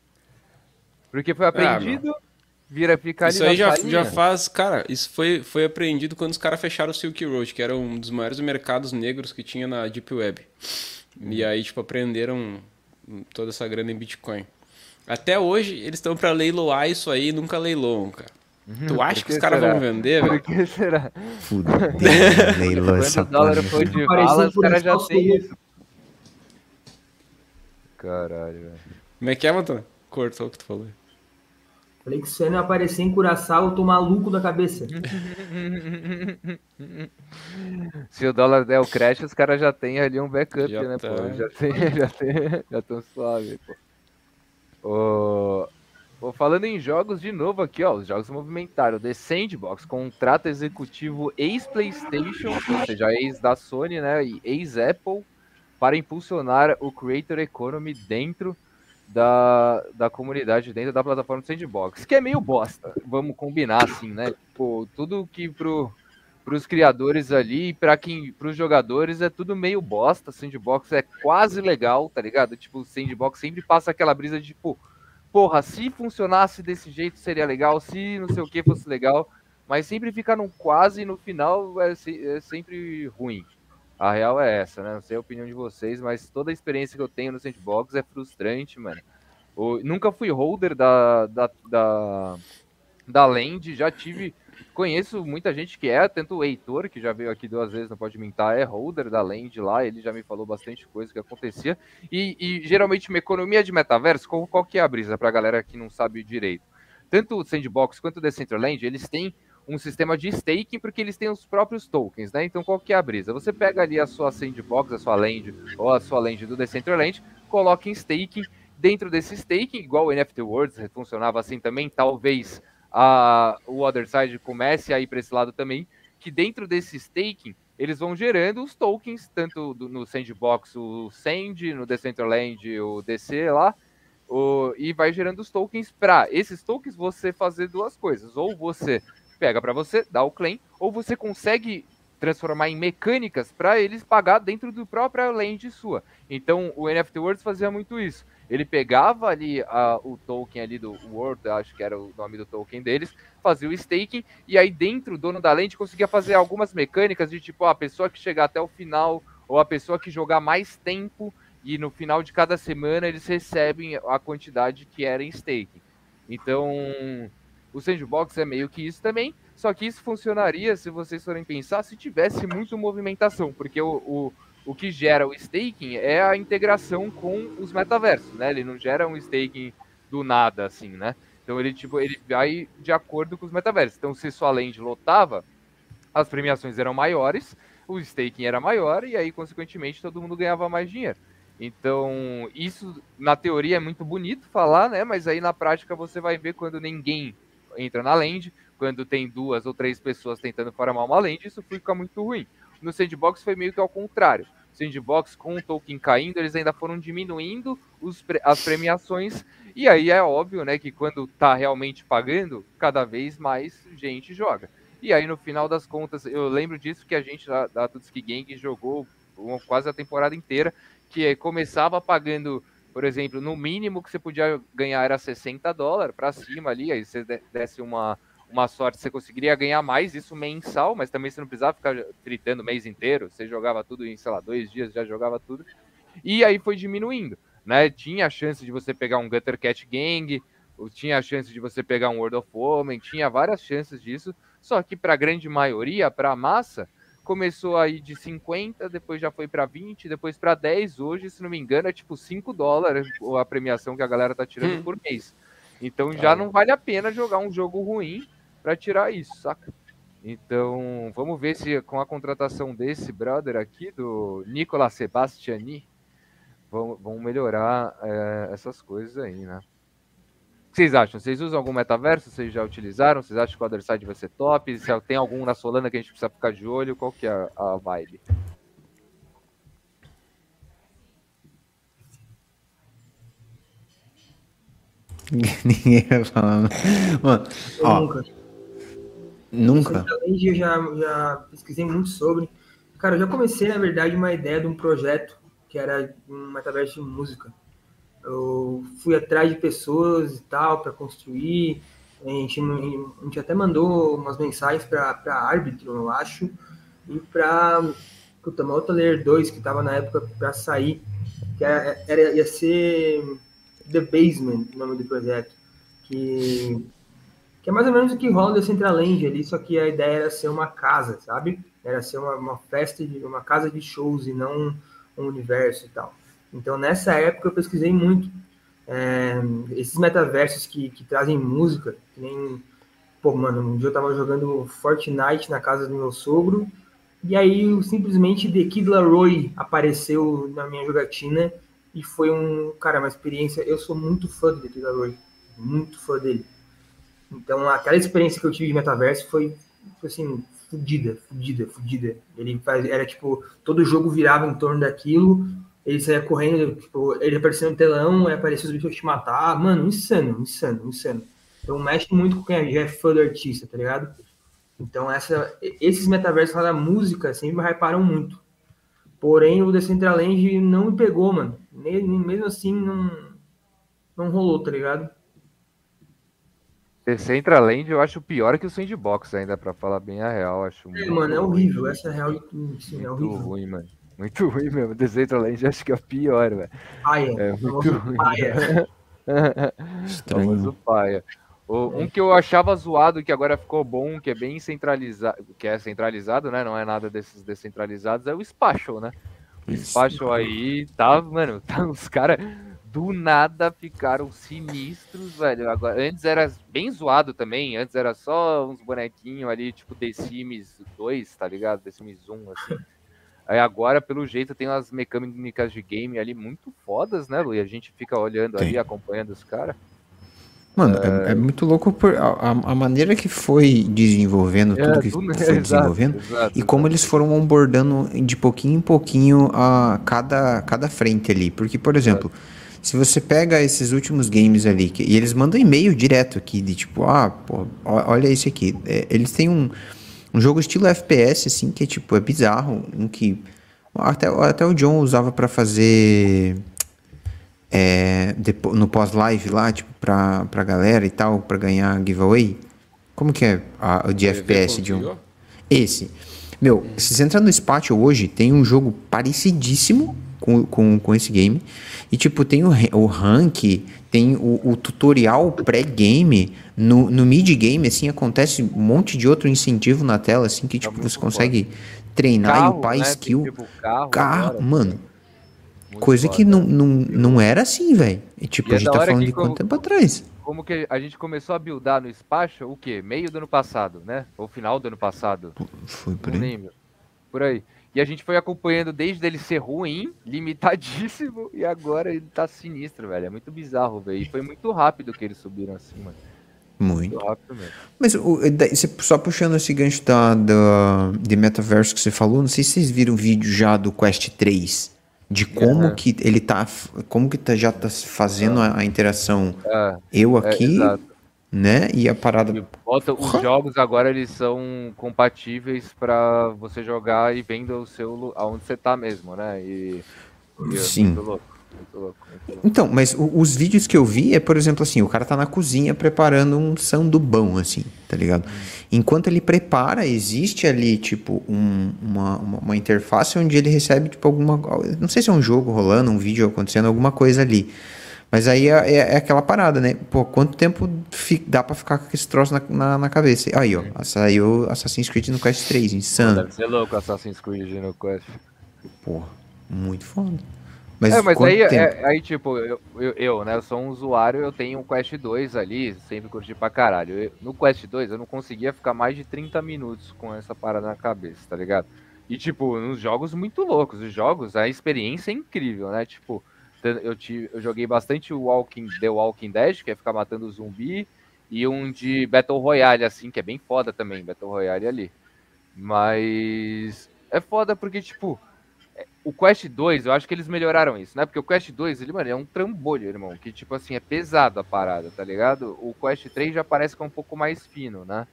S3: Porque foi apreendido, ah, vira ficar
S2: ali Isso aí já, já faz, cara, isso foi, foi apreendido quando os caras fecharam o Silk Road, que era um dos maiores mercados negros que tinha na Deep Web. E aí, tipo, aprenderam toda essa grana em Bitcoin. Até hoje, eles estão para leiloar isso aí e nunca leiloam, cara. Tu uhum. acha que, que os caras vão vender, velho?
S3: Por que será?
S1: Fudeu, leilão essa
S3: dólar foi de bala, os caras já têm isso. Caralho, velho.
S2: Como é que é, Matan? Cortou o que tu falou.
S4: Falei que se você não aparecer em Curaçao, eu tô maluco da cabeça.
S3: se o dólar der o crash, os caras já tem ali um backup, já né,
S2: tá.
S3: pô? Já tem, já tem, já tão suave, pô. O... Vou falando em jogos de novo aqui, ó. Os jogos movimentaram. The Sandbox, contrato executivo ex-PlayStation, ou seja, ex da Sony, né? E ex-Apple, para impulsionar o Creator Economy dentro da, da comunidade, dentro da plataforma do Sandbox. Que é meio bosta, vamos combinar assim, né? Pô, tudo que pro, pros criadores ali, para quem, pros jogadores é tudo meio bosta. Sandbox é quase legal, tá ligado? Tipo, o Sandbox sempre passa aquela brisa de tipo porra, se funcionasse desse jeito seria legal, se não sei o que fosse legal, mas sempre fica no quase e no final é, é, sempre ruim. A real é essa, né? Não sei a opinião de vocês, mas toda a experiência que eu tenho no Sandbox é frustrante, mano. Eu nunca fui holder da, da, da, da Land, já tive Conheço muita gente que é, tanto o Heitor, que já veio aqui duas vezes, não pode mentar, é holder da Land lá, ele já me falou bastante coisa que acontecia. E, e geralmente uma economia de metaverso, qual, qual que é a brisa pra galera que não sabe direito? Tanto o Sandbox quanto o Decentraland, eles têm um sistema de staking porque eles têm os próprios tokens, né? Então qual que é a brisa? Você pega ali a sua Sandbox, a sua Land ou a sua Land do Decentraland, coloca em staking, dentro desse staking, igual o NFT Worlds funcionava assim também, talvez a, o Other Side comece a ir para esse lado também, que dentro desse staking eles vão gerando os tokens, tanto do, no Sandbox o Sand, no Decentraland o DC lá, o, e vai gerando os tokens para esses tokens você fazer duas coisas, ou você pega para você, dá o claim, ou você consegue transformar em mecânicas para eles pagar dentro do próprio land sua. Então o NFT Worlds fazia muito isso ele pegava ali a, o token ali do World, acho que era o nome do token deles, fazia o staking, e aí dentro, o dono da lente conseguia fazer algumas mecânicas de tipo, a pessoa que chegar até o final, ou a pessoa que jogar mais tempo, e no final de cada semana eles recebem a quantidade que era em staking. Então, o Sandbox é meio que isso também, só que isso funcionaria, se vocês forem pensar, se tivesse muito movimentação, porque o, o o que gera o staking é a integração com os metaversos, né? Ele não gera um staking do nada, assim, né? Então ele, tipo, ele vai de acordo com os metaversos. Então, se sua land lotava, as premiações eram maiores, o staking era maior, e aí, consequentemente, todo mundo ganhava mais dinheiro. Então, isso na teoria é muito bonito falar, né? Mas aí na prática você vai ver quando ninguém entra na land, quando tem duas ou três pessoas tentando formar uma land, isso fica muito ruim. No sandbox foi meio que ao contrário Sandbox com o Tolkien caindo, eles ainda foram diminuindo os, as premiações. E aí é óbvio, né, que quando tá realmente pagando, cada vez mais gente joga. E aí, no final das contas, eu lembro disso que a gente da, da Tutski Gang jogou uma, quase a temporada inteira, que começava pagando, por exemplo, no mínimo que você podia ganhar era 60 dólares para cima ali, aí você desse uma, uma sorte, você conseguiria ganhar mais, isso mensal, mas também você não precisava ficar tritando o mês inteiro, você jogava tudo em, sei lá, dois dias, já jogava tudo. E aí foi diminuindo, né? Tinha a chance de você pegar um Gutter Cat Gang, tinha a chance de você pegar um World of Women, tinha várias chances disso, só que para a grande maioria, para a massa, começou aí de 50, depois já foi para 20, depois para 10. Hoje, se não me engano, é tipo 5 dólares a premiação que a galera tá tirando hum. por mês. Então já não vale a pena jogar um jogo ruim para tirar isso, saca? Então, vamos ver se com a contratação desse brother aqui, do Nicolas Sebastiani, vão, vão melhorar é, essas coisas aí, né? Que vocês acham? Vocês usam algum metaverso? Vocês já utilizaram? Vocês acham que o Other Side vai ser top? Se tem algum na Solana que a gente precisa ficar de olho? Qual que é a, a vibe?
S1: Ninguém vai falar. Mano, ó, nunca. Nunca?
S4: Eu já, já pesquisei muito sobre. Cara, eu já comecei, na verdade, uma ideia de um projeto que era um metaverso de música. Eu fui atrás de pessoas e tal para construir. A gente, a gente até mandou umas mensagens para árbitro, eu acho, e para o Malta Layer 2, que estava na época para sair, que era, era, ia ser The Basement, o nome do projeto, que, que é mais ou menos o que rola da Centraland ali, só que a ideia era ser uma casa, sabe? Era ser uma, uma festa, de uma casa de shows e não um universo e tal. Então, nessa época, eu pesquisei muito. É, esses metaversos que, que trazem música, que nem. Pô, mano, um dia eu tava jogando Fortnite na casa do meu sogro, e aí simplesmente The Kid Laroi apareceu na minha jogatina e foi um, cara, uma experiência. Eu sou muito fã do The Kid Laroi, muito fã dele. Então, aquela experiência que eu tive de metaverso foi, foi assim, fudida, fudida, fudida. Ele faz, era tipo, todo jogo virava em torno daquilo, ele saia correndo, tipo, ele aparecia no telão, aí aparecia os bichos te matar. Mano, insano, insano, insano. Então mexe muito com quem já é fã do artista, tá ligado? Então essa, esses metaversos lá da música sempre me hyparam muito. Porém, o Decentraland não me pegou, mano. Mesmo assim, não, não rolou, tá ligado?
S3: Decentraland eu acho pior que o Sandbox ainda, pra falar bem a real. Acho
S4: é, mano, é horrível. Essa é real sim, é
S3: horrível. ruim, mano. Muito ruim mesmo. Decentraland acho que é o pior, velho.
S4: Paia.
S3: É muito ruim. Paia. Famoso paia. O, um que eu achava zoado, que agora ficou bom, que é bem centralizado, que é centralizado, né? Não é nada desses descentralizados, é o Spatial, né? O Spatial aí tá, mano, tá, os caras do nada ficaram sinistros, velho. Agora, antes era bem zoado também, antes era só uns bonequinhos ali, tipo The Sims 2, tá ligado? The Sims 1, assim. Aí agora, pelo jeito, tem umas mecânicas de game ali muito fodas, né, Lu? E a gente fica olhando ali, acompanhando os caras.
S1: Mano, é... É, é... muito louco por a, a, maneira que foi desenvolvendo, é, tudo que tudo, foi desenvolvendo, exato, e como eles foram onboardando de pouquinho em pouquinho a cada, cada frente ali. Porque, por exemplo, se você pega esses últimos games ali, que, e eles mandam e-mail direto aqui, de tipo, ah, pô, olha esse aqui. É, eles têm um um jogo estilo FPS, assim, que é tipo, é bizarro. Um que até, até o John usava para fazer é, depois, no pós-live lá, tipo, pra, pra galera e tal, para ganhar giveaway. Como que é a, o de FPS, John? Esse. Meu, se você entrar no Spatial hoje, tem um jogo parecidíssimo com, com, com esse game. E, tipo, tem o, o rank, tem o, o tutorial pré-game. No, no mid-game, assim, acontece um monte de outro incentivo na tela, assim, que, tipo, você consegue treinar carro, e upar né? skill. Tipo, carro, carro mano. Muito coisa foda. que não, não, não era assim, velho. E, tipo, e a é gente tá falando de quanto tempo atrás?
S3: Como que a gente começou a buildar no espaço, o quê? Meio do ano passado, né? Ou final do ano passado.
S1: Foi por aí.
S3: Por aí. E a gente foi acompanhando desde ele ser ruim, limitadíssimo, e agora ele tá sinistro, velho. É muito bizarro, velho. E foi muito rápido que eles subiram assim, mano.
S1: Muito. Mas o, só puxando esse gancho da, da, de metaverso que você falou, não sei se vocês viram o vídeo já do Quest 3 de como uhum. que ele tá como que tá, já tá fazendo a, a interação é, eu é, aqui é, né e a parada
S3: Bota, os jogos agora eles são compatíveis para você jogar e vendo o seu aonde você tá mesmo né e,
S1: e é sim muito louco. Então, mas os vídeos que eu vi é, por exemplo, assim, o cara tá na cozinha preparando um sandubão, assim, tá ligado? Hum. Enquanto ele prepara, existe ali, tipo, um, uma, uma, uma, interface onde ele recebe, tipo, alguma. Não sei se é um jogo rolando, um vídeo acontecendo, alguma coisa ali. Mas aí é, é, é aquela parada, né? Pô, quanto tempo dá pra ficar com esse troço na, na, na cabeça? Aí, ó, saiu Assassin's Creed no Quest 3, insano.
S3: Deve ser louco Assassin's Creed no Quest.
S1: Porra, muito foda.
S3: Mas, é, mas aí, é, aí, tipo, eu, eu, eu, né, eu sou um usuário, eu tenho um Quest 2 ali, sempre curti pra caralho. Eu, no Quest 2 eu não conseguia ficar mais de 30 minutos com essa parada na cabeça, tá ligado? E, tipo, nos jogos muito loucos, os jogos, a experiência é incrível, né? Tipo, eu, tive, eu joguei bastante o Walking, The Walking Dead, que é ficar matando zumbi, e um de Battle Royale, assim, que é bem foda também, Battle Royale ali. Mas é foda porque, tipo, o Quest 2, eu acho que eles melhoraram isso, né? Porque o Quest 2, ele, mano, é um trambolho, irmão. Que, tipo assim, é pesado a parada, tá ligado? O Quest 3 já parece que é um pouco mais fino, né?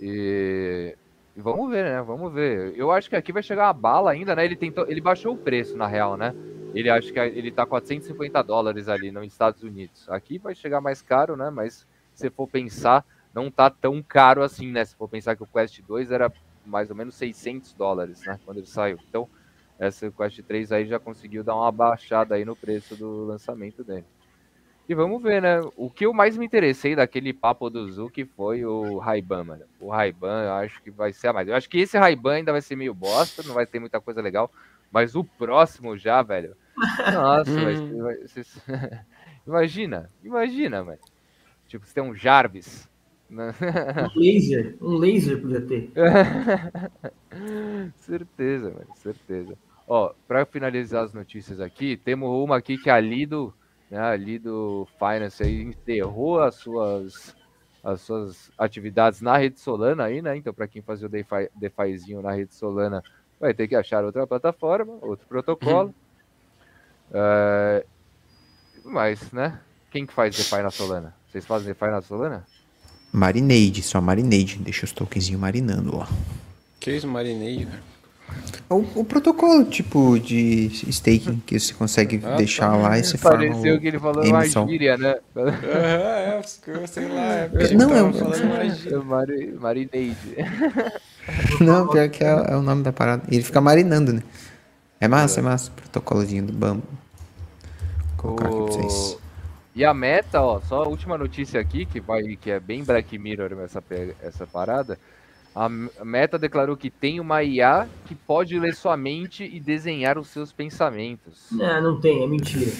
S3: E... e vamos ver, né? Vamos ver. Eu acho que aqui vai chegar uma bala ainda, né? Ele tentou. Ele baixou o preço, na real, né? Ele acho que ele tá 450 dólares ali nos Estados Unidos. Aqui vai chegar mais caro, né? Mas se for pensar, não tá tão caro assim, né? Se for pensar que o Quest 2 era mais ou menos 600 dólares, né? Quando ele saiu. Então essa Quest 3 aí já conseguiu dar uma baixada aí no preço do lançamento dele. E vamos ver, né? O que eu mais me interessei daquele papo do Zuki foi o Ray-Ban, mano. O Ray-Ban eu acho que vai ser a mais. Eu acho que esse Ray-Ban ainda vai ser meio bosta, não vai ter muita coisa legal. Mas o próximo já, velho. Nossa, hum. vai, vai, imagina, imagina, mano. Tipo, você tem um Jarvis.
S4: Um laser, um laser podia ter.
S3: certeza, mano, certeza. Ó, para finalizar as notícias aqui, temos uma aqui que a Lido, né, a Lido Finance aí enterrou as suas as suas atividades na rede Solana aí, né? Então, para quem fazia o DeFi, DeFizinho na rede Solana, vai ter que achar outra plataforma, outro protocolo. uh, mas, né? Quem que faz DeFi na Solana? Vocês fazem DeFi na Solana?
S1: Marinade, só Marinade. Deixa os tokenzinhos marinando lá.
S2: Que isso, Marinade, cara?
S1: O, o, protocolo, tipo, de staking que você consegue ah, deixar tá. lá e você fala.
S3: Pareceu que ele falou uma gíria, né?
S2: é, é, sei lá.
S1: É, não, é, é
S3: Mari, Marinade.
S1: Não, pior que é, é, o nome da parada. E ele fica marinando, né? É massa, é, é massa. Protocolozinho do Bambu.
S3: Vou colocar aqui pra vocês. E a meta, ó, só a última notícia aqui, que vai, que é bem Black Mirror essa, essa parada. A Meta declarou que tem uma IA que pode ler sua mente e desenhar os seus pensamentos.
S4: Não, não tem, é mentira.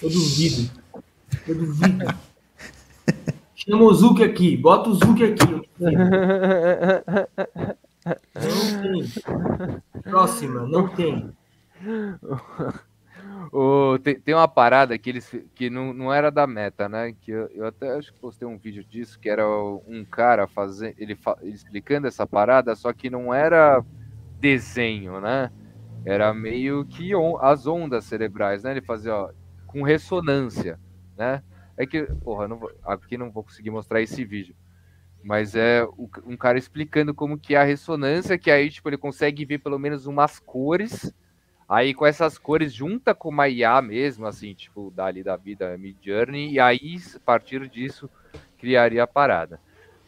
S4: Eu duvido. Eu duvido. Chama o Zuki aqui, bota o Zuki aqui. Não tem. Próxima, não tem.
S3: O, tem, tem, uma parada que eles que não, não era da meta, né? Que eu, eu, até acho que postei um vídeo disso, que era um cara fazendo ele, explicando essa parada, só que não era desenho, né? Era meio que on, as ondas cerebrais, né? Ele fazia ó, com ressonância, né? É que, porra, não vou, aqui não vou conseguir mostrar esse vídeo. Mas é um cara explicando como que é a ressonância, que aí, tipo, ele consegue ver pelo menos umas cores Aí com essas cores junta com uma IA mesmo, assim, tipo, dali da vida Mid Journey, e aí, a partir disso, criaria a parada.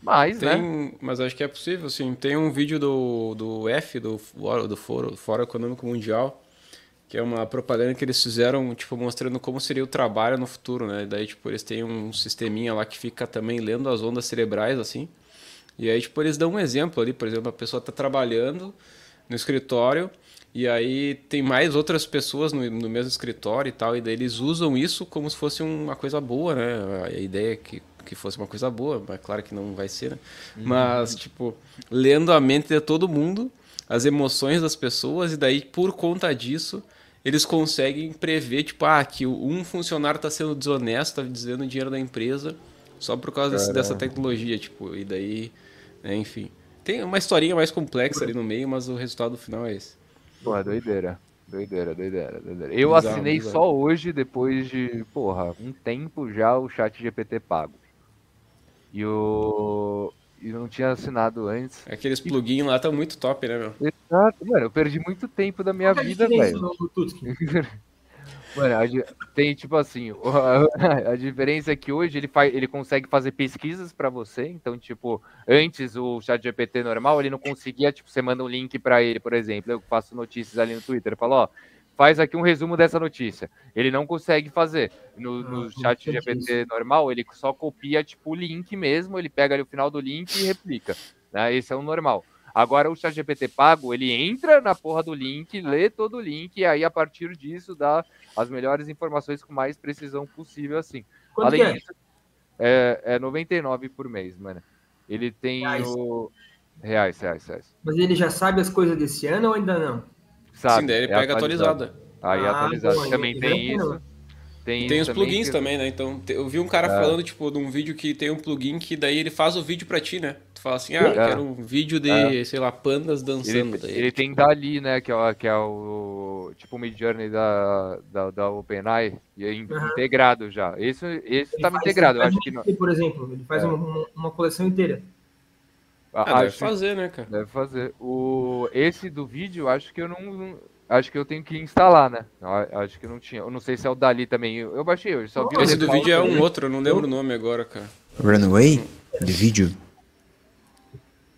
S3: Mas,
S2: tem,
S3: né?
S2: Mas acho que é possível, sim. Tem um vídeo do, do F, do, do Foro, Fórum Econômico Mundial, que é uma propaganda que eles fizeram, tipo, mostrando como seria o trabalho no futuro, né? Daí, tipo, eles têm um sisteminha lá que fica também lendo as ondas cerebrais, assim. E aí, tipo, eles dão um exemplo ali, por exemplo, a pessoa está trabalhando no escritório e aí tem mais outras pessoas no, no, mesmo escritório e tal, e daí eles usam isso como se fosse uma coisa boa, né? A ideia é que, que fosse uma coisa boa, mas claro que não vai ser, né? Uhum. Mas, tipo, lendo a mente de todo mundo, as emoções das pessoas, e daí, por conta disso, eles conseguem prever, tipo, ah, que um funcionário está sendo desonesto, está desviando dinheiro da empresa, Só por causa desse, dessa tecnologia, tipo, e daí, né, enfim. Tem uma historinha mais complexa ali no meio, mas o resultado final é esse.
S3: Porra, doideira. Doideira, doideira, doideira. Eu
S2: Bizarro,
S3: assinei
S2: bizarro.
S3: só hoje, depois de, porra, um tempo já o chat GPT pago. E o. E não tinha assinado antes.
S2: Aqueles plugins lá estão muito top, né, meu?
S3: Exato, mano, eu perdi muito tempo da minha
S4: Qual é
S3: vida, velho. Mano, a tem tipo assim, a, a diferença é que hoje ele, faz, ele consegue fazer pesquisas pra você. Então, tipo, antes o chat GPT normal, ele não conseguia, tipo, você manda um link pra ele, por exemplo, eu faço notícias ali no Twitter, eu falo, ó, faz aqui um resumo dessa notícia. Ele não consegue fazer. No, no
S4: Ah,
S3: chat
S4: entendi
S3: GPT normal, ele só copia, tipo, o link mesmo, ele pega ali o final do link e replica. Né? Esse é o normal. Agora o chat GPT pago, ele entra na porra do link, lê todo o link e aí a partir disso dá as melhores informações com mais precisão possível, assim.
S4: Quanto
S3: Além
S4: é?
S3: disso, é, é 99 por mês, mano. Ele tem
S4: Reais.
S3: o... Reais, reais, reais.
S4: Mas ele já sabe as coisas desse ano ou ainda não?
S3: Sabe,
S2: Sim, daí ele
S3: é
S2: pega atualizada.
S3: Aí é
S4: Ah,
S3: atualizado.
S4: bom,
S3: também tem isso. Tem,
S2: Tem
S3: isso
S2: os plugins
S3: que-
S2: também, né? Então, eu vi um cara
S3: É.
S2: falando, tipo, de um vídeo que tem um plugin que daí ele faz o vídeo pra ti, né? Fala assim, ah,
S3: É.
S2: quero um vídeo de, sei lá, pandas dançando.
S3: Ele,
S2: daí
S3: ele tem Dali, né? Que é, o- que é o tipo o Mid Journey da, da, da OpenAI, e é integrado já. Esse, esse
S4: Ele
S3: estava
S4: faz-
S3: integrado, eu acho que não.
S4: Por exemplo, ele faz
S3: É.
S4: uma, uma- coleção inteira.
S2: Ah, deve fazer, né, cara?
S3: Deve fazer. O, esse do vídeo, acho que eu não. Acho que eu tenho que instalar, né? Eu Acho que não tinha. Eu não sei se é o Dali também. Eu, eu baixei hoje, só vi
S2: Esse do vídeo é um outro, eu não lembro o nome agora, cara.
S1: Runaway? De vídeo?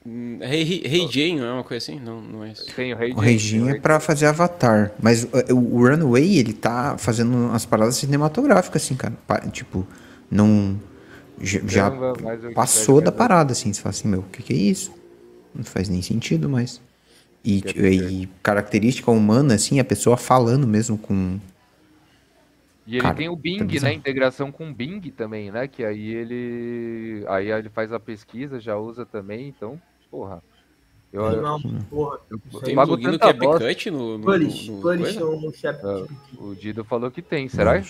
S2: Hey, hey, hey Jane, não é uma coisa assim? Não, não é isso.
S3: Tem o Rei
S1: O Reginho é pra fazer avatar. Mas uh, o, o Runaway, ele tá fazendo umas paradas cinematográficas, assim, cara. Tipo, não. Já, já passou da
S3: ver.
S1: parada, assim. Você fala assim, meu, o que, que é isso? Não faz nem sentido, mas. E,
S3: Quer
S1: ti-
S3: dizer.
S1: e característica humana, assim, a pessoa falando mesmo com.
S3: E ele
S1: Cara,
S3: tem o
S1: tá
S3: Bing, né?
S1: bizarro.
S3: Integração com o Bing também, né? Que aí ele. Aí ele faz a pesquisa, já usa também, então, porra. Eu,
S4: Animal, porra.
S3: eu-
S4: Isso
S2: Tem um
S3: pago
S2: plugin no. CapCut no, no, no,
S3: Ah,
S4: GPT.
S3: o Dido falou que tem, será?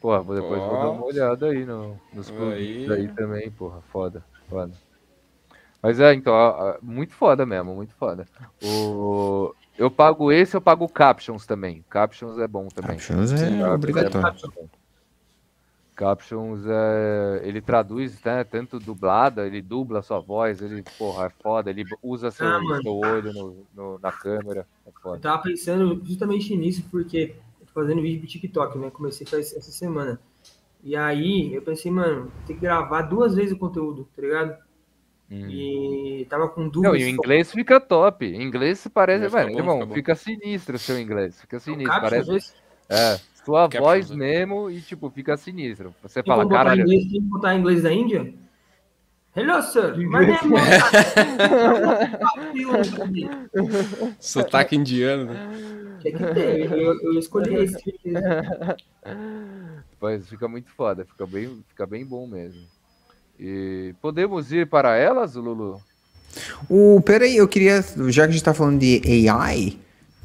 S3: Porra, vou depois vou dar uma olhada aí no, nos plugins
S2: Aí.
S3: aí também, porra, foda, foda. Mas é, então, ó, muito foda mesmo, muito foda. O, eu pago esse, eu pago o Captions também. Captions é bom também.
S1: Captions é
S3: Captions
S1: obrigatório.
S3: bom. Captions é. Ele traduz, né? Tanto dublada, ele dubla a sua voz, ele, porra, é foda, ele usa seu,
S4: Ah,
S3: seu olho no, no- na câmera. É
S4: Eu
S3: foda.
S4: tava pensando justamente nisso, porque eu tô fazendo vídeo pro TikTok, né? Comecei faz essa semana. E aí eu pensei, mano, tem que gravar duas vezes o conteúdo, tá ligado?
S3: Hum.
S4: E tava com
S3: Não,
S4: dúvidas.
S3: e o inglês fica top. Inglês parece. Mano,
S2: bom,
S3: irmão,
S2: fica bom.
S3: fica sinistro o seu inglês. Fica sinistro.
S4: caption, às
S3: Parece.
S4: vezes,
S3: É, sua
S2: Captions,
S3: voz mesmo e, tipo, fica sinistro. Você fala, caralho.
S4: inglês, tem que botar inglês da Índia? Hello, sir. My name is...
S2: Sotaque indiano, né?
S4: Tinha que ter. Eu, eu escolhi esse.
S3: Pois fica muito foda, fica bem, fica bem bom mesmo. E podemos ir para elas, Lulu?
S1: O, peraí, eu queria, já que a gente tá falando de AI,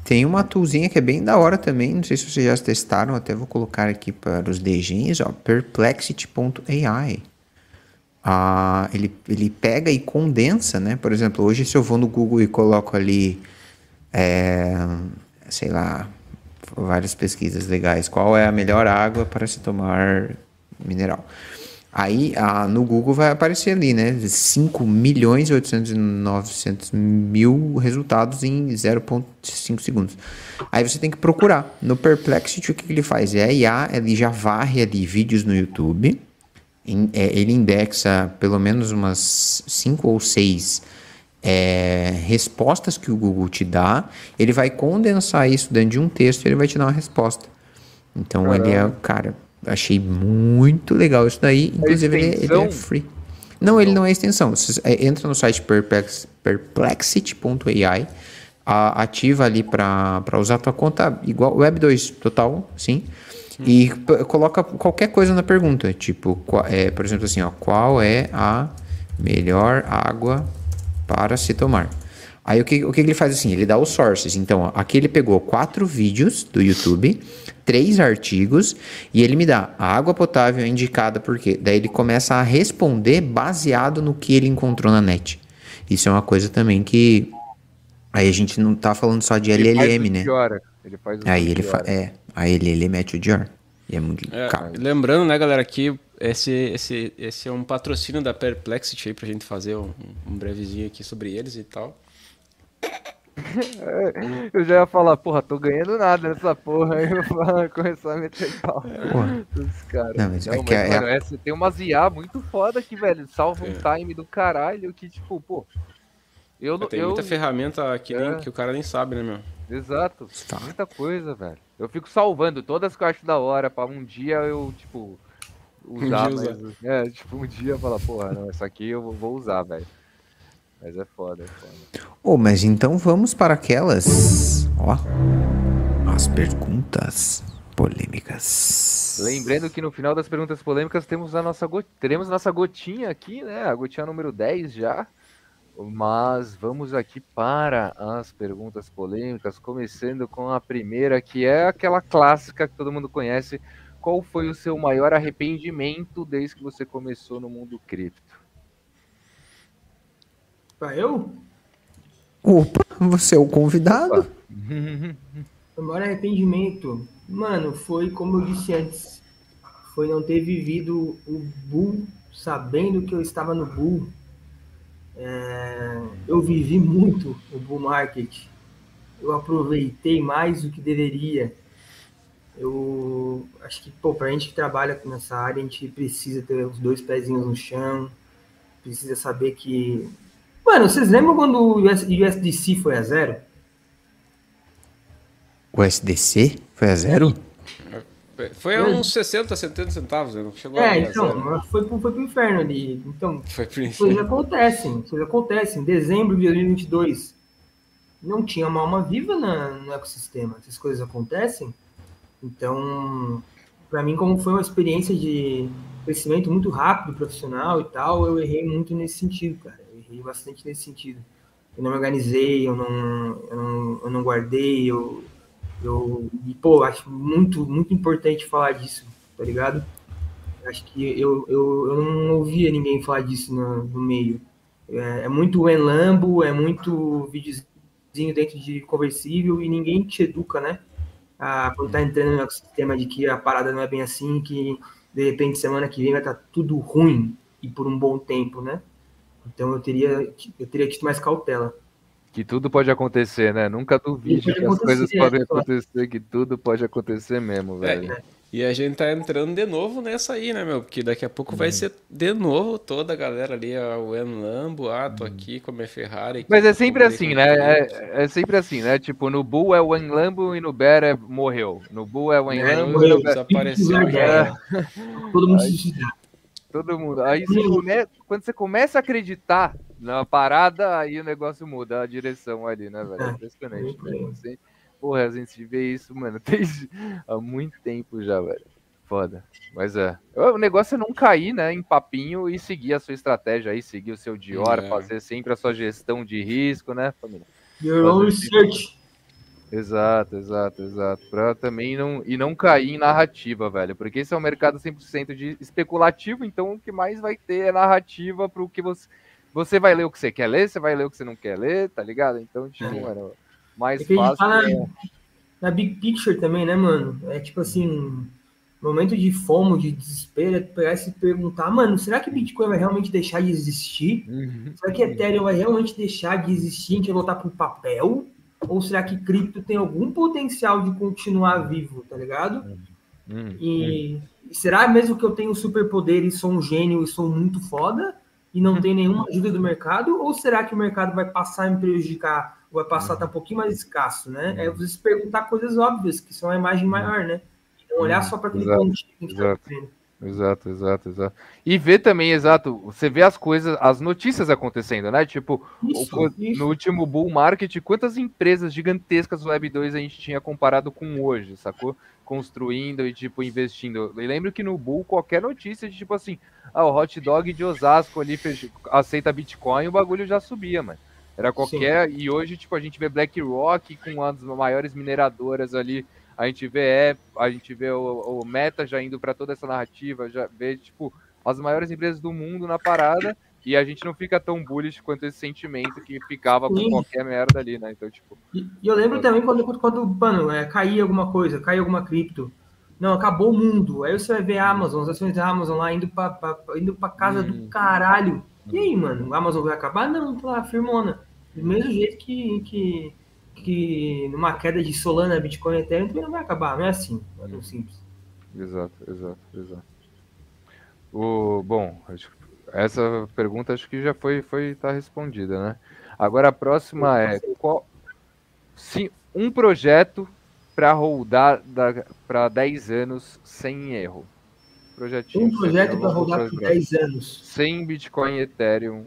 S1: tem uma toolzinha que é bem da hora também, não sei se vocês já testaram, até vou colocar aqui para os DGs, ó, perplexity.ai. Ah, ele, ele pega e condensa, né? Por exemplo, hoje se eu vou no Google e coloco ali, é, sei lá, várias pesquisas legais, qual é a melhor água para se tomar mineral? Aí ah, no Google vai aparecer ali, né? 5 milhões e 800 e 900 mil resultados em 0,5 segundos. Aí você tem que procurar. No Perplexity, o que, que ele faz? É a IA, ele já varre ali vídeos no YouTube. em- é, ele indexa pelo menos umas 5 ou 6 respostas que o Google te dá. Ele vai condensar isso dentro de um texto e ele vai te dar uma resposta. Então ele é, cara, achei muito legal isso daí. Inclusive ele, ele é free. Não, ele não é extensão. Você é, entra no site perplex- perplexity.ai, ativa ali para usar a tua conta igual Web 2 total, sim. E p- coloca qualquer coisa na pergunta, tipo, qua- é, por exemplo assim, ó, qual é a melhor água para se tomar? Aí o que, o que ele faz assim? Ele dá os sources. Então, ó, aqui ele pegou quatro vídeos do YouTube, três artigos, e ele me dá a água potável é indicada por quê? Daí ele começa a responder baseado no que ele encontrou na net. Isso é uma coisa também que. Aí a gente não tá falando só de
S3: Ele faz
S1: LLM,
S3: o
S1: né?
S3: Diora. Ele faz o
S1: Aí ele fa... É, aí ele, ele mete o Dior. E é muito
S2: É,
S1: caro.
S2: lembrando, né, galera, que esse, esse, esse é um patrocínio da Perplexity aí pra gente fazer um, um brevezinho aqui sobre eles e tal.
S3: Eu já ia falar, porra, tô ganhando nada nessa porra. Aí eu vou começar a meter pau dos caras.
S1: Não, mas é que é-
S3: mano, essa- tem umas IA muito foda aqui, velho. Salva um
S2: É.
S3: time do caralho que, tipo, pô. Eu não.
S2: Tem
S3: Eu,
S2: muita ferramenta nem-
S3: É.
S2: que o cara nem sabe, né, meu?
S3: Exato.
S1: Tá.
S3: Muita coisa, velho. Eu fico salvando todas que eu acho da hora pra um dia eu, tipo, usar.
S2: dia
S3: mas, É, tipo, um dia eu falar, porra, não, essa aqui eu vou usar, velho. Mas é foda, é foda.
S1: Oh, mas então vamos para aquelas. Ó. As perguntas polêmicas.
S3: Lembrando que no final das perguntas polêmicas temos a nossa go- teremos nossa gotinha aqui, né? A gotinha número 10 já. Mas vamos aqui para as perguntas polêmicas, começando com a primeira, que é aquela clássica que todo mundo conhece. Qual foi o seu maior arrependimento desde que você começou no mundo cripto?
S4: Pra eu?
S1: Opa, você é o convidado?
S4: O maior arrependimento, mano, foi como eu disse antes, foi não ter vivido o bull sabendo que eu estava no bull. É, eu vivi muito o bull market. Eu aproveitei mais do que deveria. Eu acho que, pô, pra gente que trabalha nessa área, a gente precisa ter os dois pezinhos no chão, precisa saber que. Mano, vocês lembram quando o US USDC foi a zero?
S1: O SDC foi a zero?
S2: Foi a uns 60, 70 centavos? Não chegou a
S4: É,
S2: zero.
S4: então, foi, pro- foi pro inferno ali. Então,
S2: Foi pro
S4: coisas
S2: inferno.
S4: acontecem, coisas acontecem. Em dezembro de 2022, não tinha uma alma viva na- no ecossistema. Essas coisas acontecem. Então, para mim, como foi uma experiência de crescimento muito rápido, profissional e tal, eu errei muito nesse sentido, cara. Errei bastante nesse sentido. Eu não me organizei, eu não, eu não, eu não guardei, eu, eu... E, pô, acho muito, muito importante falar disso, tá ligado? Acho que eu, eu, eu não ouvia ninguém falar disso no, no meio. É, é muito enlambo, é muito videozinho dentro de conversível e ninguém te educa, né? Ah, quando tá entrando no ecossistema de que a parada não é bem assim, que de repente semana que vem vai estar tudo ruim e por um bom tempo, né? Então eu teria, eu teria tido mais cautela.
S3: Que tudo pode acontecer, né? Nunca duvide que as coisas podem
S4: é,
S3: acontecer, que tudo pode acontecer mesmo, velho.
S2: E a gente tá entrando de novo nessa aí, né, meu? Porque daqui a pouco
S3: Uhum.
S2: vai ser de novo toda a galera ali, o Enlambo, ah, tô aqui com a minha Ferrari.
S3: Mas é sempre assim, né? É, é sempre assim, né? Tipo, no Bull é o Enlambo e no Bear é morreu. No Bull é o Enlambo e
S2: Morreu,
S3: no Bear...
S2: desapareceu.
S3: É.
S4: Todo mundo
S3: Ai.
S4: se.
S3: Todo mundo. Aí você come... quando você começa a acreditar na parada, aí o negócio muda a direção ali, né, velho? É impressionante,
S4: bem.
S3: Você... Porra, a gente vê isso, mano, desde há muito tempo já, velho. Foda. Mas é. O negócio é não cair, né, em papinho e seguir a sua estratégia aí, seguir o seu Dior,
S2: É.
S3: fazer sempre a sua gestão de risco, né, família?
S4: Your own research.
S3: Exato, exato, exato. Pra também não e não cair em narrativa, velho, porque esse é um mercado 100% de especulativo, então o que mais vai ter é narrativa pro que você você vai ler o que você quer ler, você vai ler o que você não quer ler, tá ligado? Então, tipo,
S2: É.
S3: mano, mais
S4: É
S3: fácil
S4: fala-
S3: é...
S4: na big picture também, né, mano? É tipo assim, momento de fomo, de desespero, é pegar e se perguntar, mano, será que Bitcoin vai realmente deixar de existir?
S3: Uhum.
S4: Será que Ethereum vai realmente deixar de existir? A gente vai voltar pro papel? Ou será que cripto tem algum potencial de continuar vivo, tá ligado?
S3: Uhum.
S4: E, e será mesmo que eu tenho superpoder e sou um gênio e sou muito foda e não tenho nenhuma ajuda do mercado? Ou será que o mercado vai passar a me prejudicar? Vai passar a estar um pouquinho mais escasso, né? É você se perguntar coisas óbvias, que são a imagem maior, né? Não olhar só para aquele pontinho que a gente tá
S3: exato.
S4: vendo.
S3: Exato, exato, exato. E ver também, exato, você vê as coisas, as notícias acontecendo, né? Tipo,
S4: Isso, isso.
S3: No último bull market, quantas empresas gigantescas Web 2 a gente tinha comparado com hoje, sacou? Construindo e, tipo, investindo. Eu lembro que no bull, qualquer notícia de, tipo assim, ah, o hot dog de Osasco ali fech- aceita Bitcoin, o bagulho já subia, mano. Era qualquer. Sim. E hoje, tipo, a gente vê BlackRock com uma das maiores mineradoras ali. A gente vê Apple, a gente vê o, o Meta já indo para toda essa narrativa, já vê, tipo, as maiores empresas do mundo na parada. E a gente não fica tão bullish quanto esse sentimento que ficava com qualquer merda ali, né? Então, tipo.
S4: E, e eu lembro também quando, quando mano, é, caía alguma coisa, caía alguma cripto. Não, acabou o mundo. Aí você vai ver a Amazon, as ações da Amazon lá indo pra, pra indo pra casa hum. do caralho. E aí, mano, a Amazon vai acabar? Não, tá lá, firmona. Do mesmo jeito que, que, que numa queda de Solana, Bitcoin, Ethereum também não vai acabar. Não é assim, não é tão simples.
S3: Exato, exato, exato. O, bom, essa pergunta acho que já foi foi tá respondida, né? Agora a próxima é qual se um projeto para rodar para 10 anos sem erro.
S4: Projetinho. Um projeto para rodar por 10 anos.
S3: Sem Bitcoin Ethereum.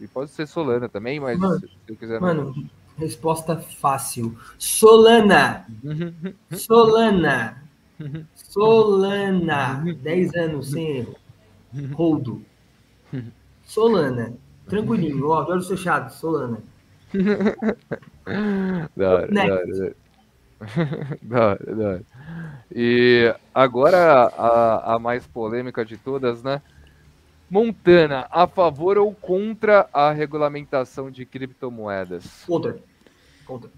S3: E pode ser Solana também, mas
S4: mano,
S3: se eu quiser.
S4: Mano, não... resposta fácil. Solana. Solana. Solana. 10 anos sem erro. Roldo. Solana. Tranquilinho, ó, olhos fechados, Solana.
S3: da hora, da hora. da hora, da hora. E agora a, a mais polêmica de todas, né? Montana, a favor ou contra a regulamentação de criptomoedas?
S4: Contra. Contra.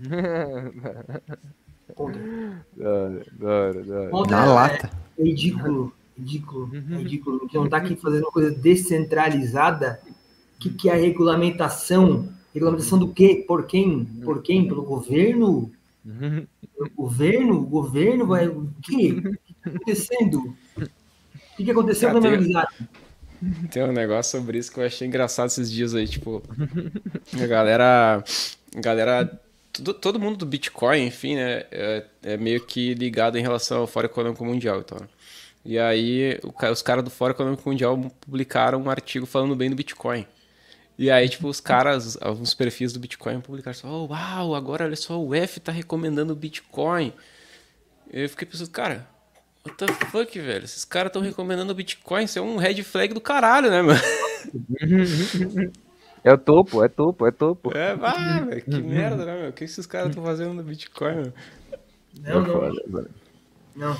S3: contra. Da hora, da hora, da hora.
S4: Contra Na é, lata. É ridículo ridículo, é ridículo, que não está aqui fazendo uma coisa descentralizada, que, que é a regulamentação, regulamentação do quê? Por quem? Por quem? Pelo governo? O governo? O governo vai... O quê? O que está acontecendo? O que, que aconteceu com a minha
S2: Tem um negócio sobre isso que eu achei engraçado esses dias aí, tipo, a galera, a galera, todo, todo mundo do Bitcoin, enfim, né, é, é, meio que ligado em relação ao Fórum Econômico Mundial, então. E aí os caras do Fórum Econômico Mundial publicaram um artigo falando bem do Bitcoin. E aí, tipo, os caras, alguns perfis do Bitcoin publicaram só, oh, uau, agora olha só, o F tá recomendando o Bitcoin. Eu fiquei pensando, cara, what the fuck, velho? Esses caras estão recomendando o Bitcoin, isso é um red flag do caralho, né, mano?
S3: É o topo, é topo, é topo.
S2: É, vai, velho, que merda, né, meu? O que esses caras estão fazendo no Bitcoin, meu?
S4: Não, não. Não.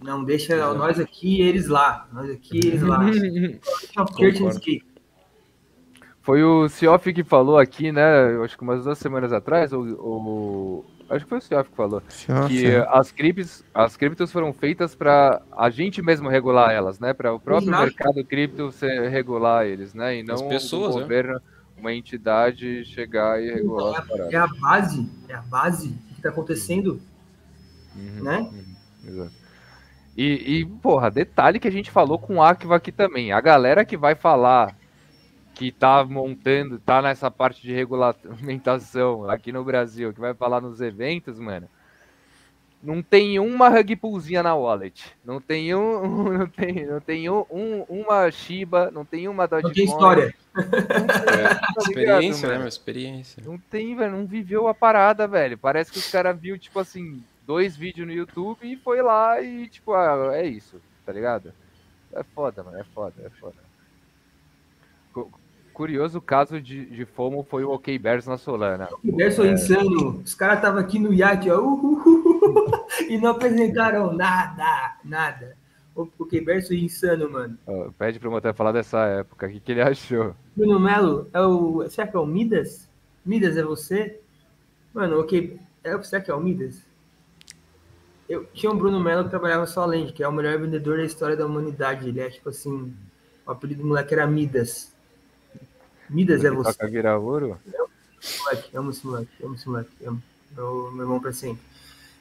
S4: Não, deixa é. nós aqui e eles lá. Nós aqui e eles lá.
S3: Foi o Cioff que falou aqui, né? Acho que umas duas semanas atrás, ou, ou... acho que foi o Cioff que falou, Cioff, que é. as criptos, as criptos foram feitas para a gente mesmo regular elas, né? Para o próprio Exato. mercado cripto regular eles, né? E não as pessoas, o né? governo, né? uma entidade chegar e regular.
S4: Então, é, é, a base, é a base que está acontecendo, uhum, né? Uhum, exato.
S3: E, e, porra, detalhe que a gente falou com o Akiva aqui também. A galera que vai falar que tá montando, tá nessa parte de regulamentação aqui no Brasil, que vai falar nos eventos, mano. Não tem uma rug poolzinha na wallet. Não tem um, não tem, não tem um, um uma Shiba, não tem uma Dogecoin. Não tem
S4: história.
S2: É, tá experiência, né, experiência.
S3: Não tem, velho, não viveu a parada, velho. Parece que os caras viu tipo assim, dois vídeos no YouTube e foi lá e, tipo, ah, é isso, tá ligado? É foda, mano, é foda, é foda. Curioso caso de, de FOMO foi o OK Bears na Solana.
S4: O OK Bears foi é... insano. Os caras estavam aqui no iate, ó, e não apresentaram nada, nada. O OK Bears foi insano, mano.
S3: Oh, pede pro Motel falar dessa época, o que, que ele achou?
S4: Bruno Melo, é o. Será que é o Midas? Midas é você? Mano, ok. É, será que é o Midas? Eu tinha um Bruno Melo que trabalhava só além, que é o melhor vendedor da história da humanidade. Ele é tipo assim, o apelido do moleque era Midas. Midas é você.
S3: Toca virar ouro?
S4: Moleque, amo esse moleque, amo esse moleque, amo. Meu, meu irmão pra sempre.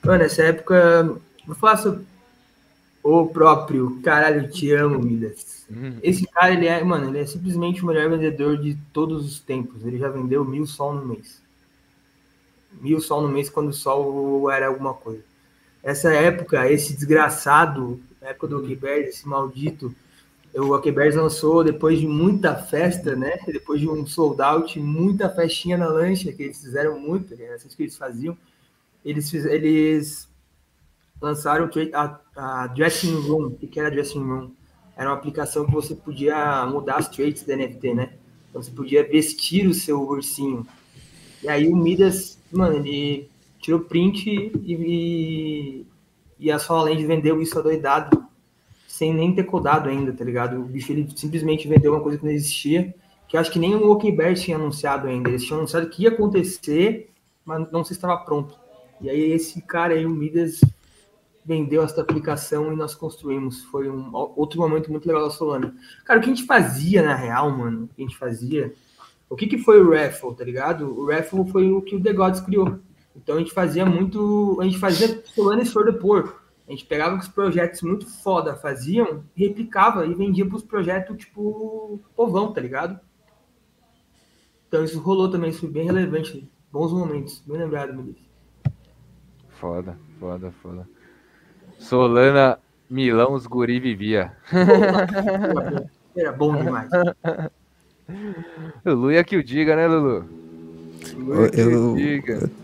S4: Mano, nessa época, eu faço o próprio, caralho, te amo, Midas. Uhum. Esse cara, ele é, mano, ele é simplesmente o melhor vendedor de todos os tempos. Ele já vendeu mil sol no mês. Mil sol no mês quando o sol era alguma coisa essa época, esse desgraçado, época do Alquibers, esse maldito, o Alquibers lançou depois de muita festa, né? Depois de um sold out, muita festinha na lancha, que eles fizeram muito, né? essas que eles faziam. Eles, fiz, eles lançaram a, a Dressing Room. O que era Dressing Room? Era uma aplicação que você podia mudar as traits da NFT, né? Então você podia vestir o seu ursinho. E aí o Midas, mano, ele tirou print e, e, e a Solalend vendeu isso adoidado, sem nem ter codado ainda, tá ligado? O bicho ele simplesmente vendeu uma coisa que não existia, que acho que nem o Walking Bear tinha anunciado ainda. Eles tinham anunciado que ia acontecer, mas não se estava pronto. E aí esse cara aí, o Midas, vendeu essa aplicação e nós construímos. Foi um outro momento muito legal da Solana. Cara, o que a gente fazia na real, mano? O que a gente fazia? O que, que foi o Raffle, tá ligado? O Raffle foi o que o The Gods criou. Então a gente fazia muito. A gente fazia Solana for the Poor. A gente pegava os projetos muito foda faziam, replicava e vendia para os projetos tipo povão, tá ligado? Então isso rolou também, isso foi bem relevante. Bons momentos, bem lembrado, me disse.
S3: Foda, foda, foda. Solana, Milão, os guri vivia.
S4: Era bom demais.
S3: Lulu é que o diga, né, Lulu?
S1: Eu, eu,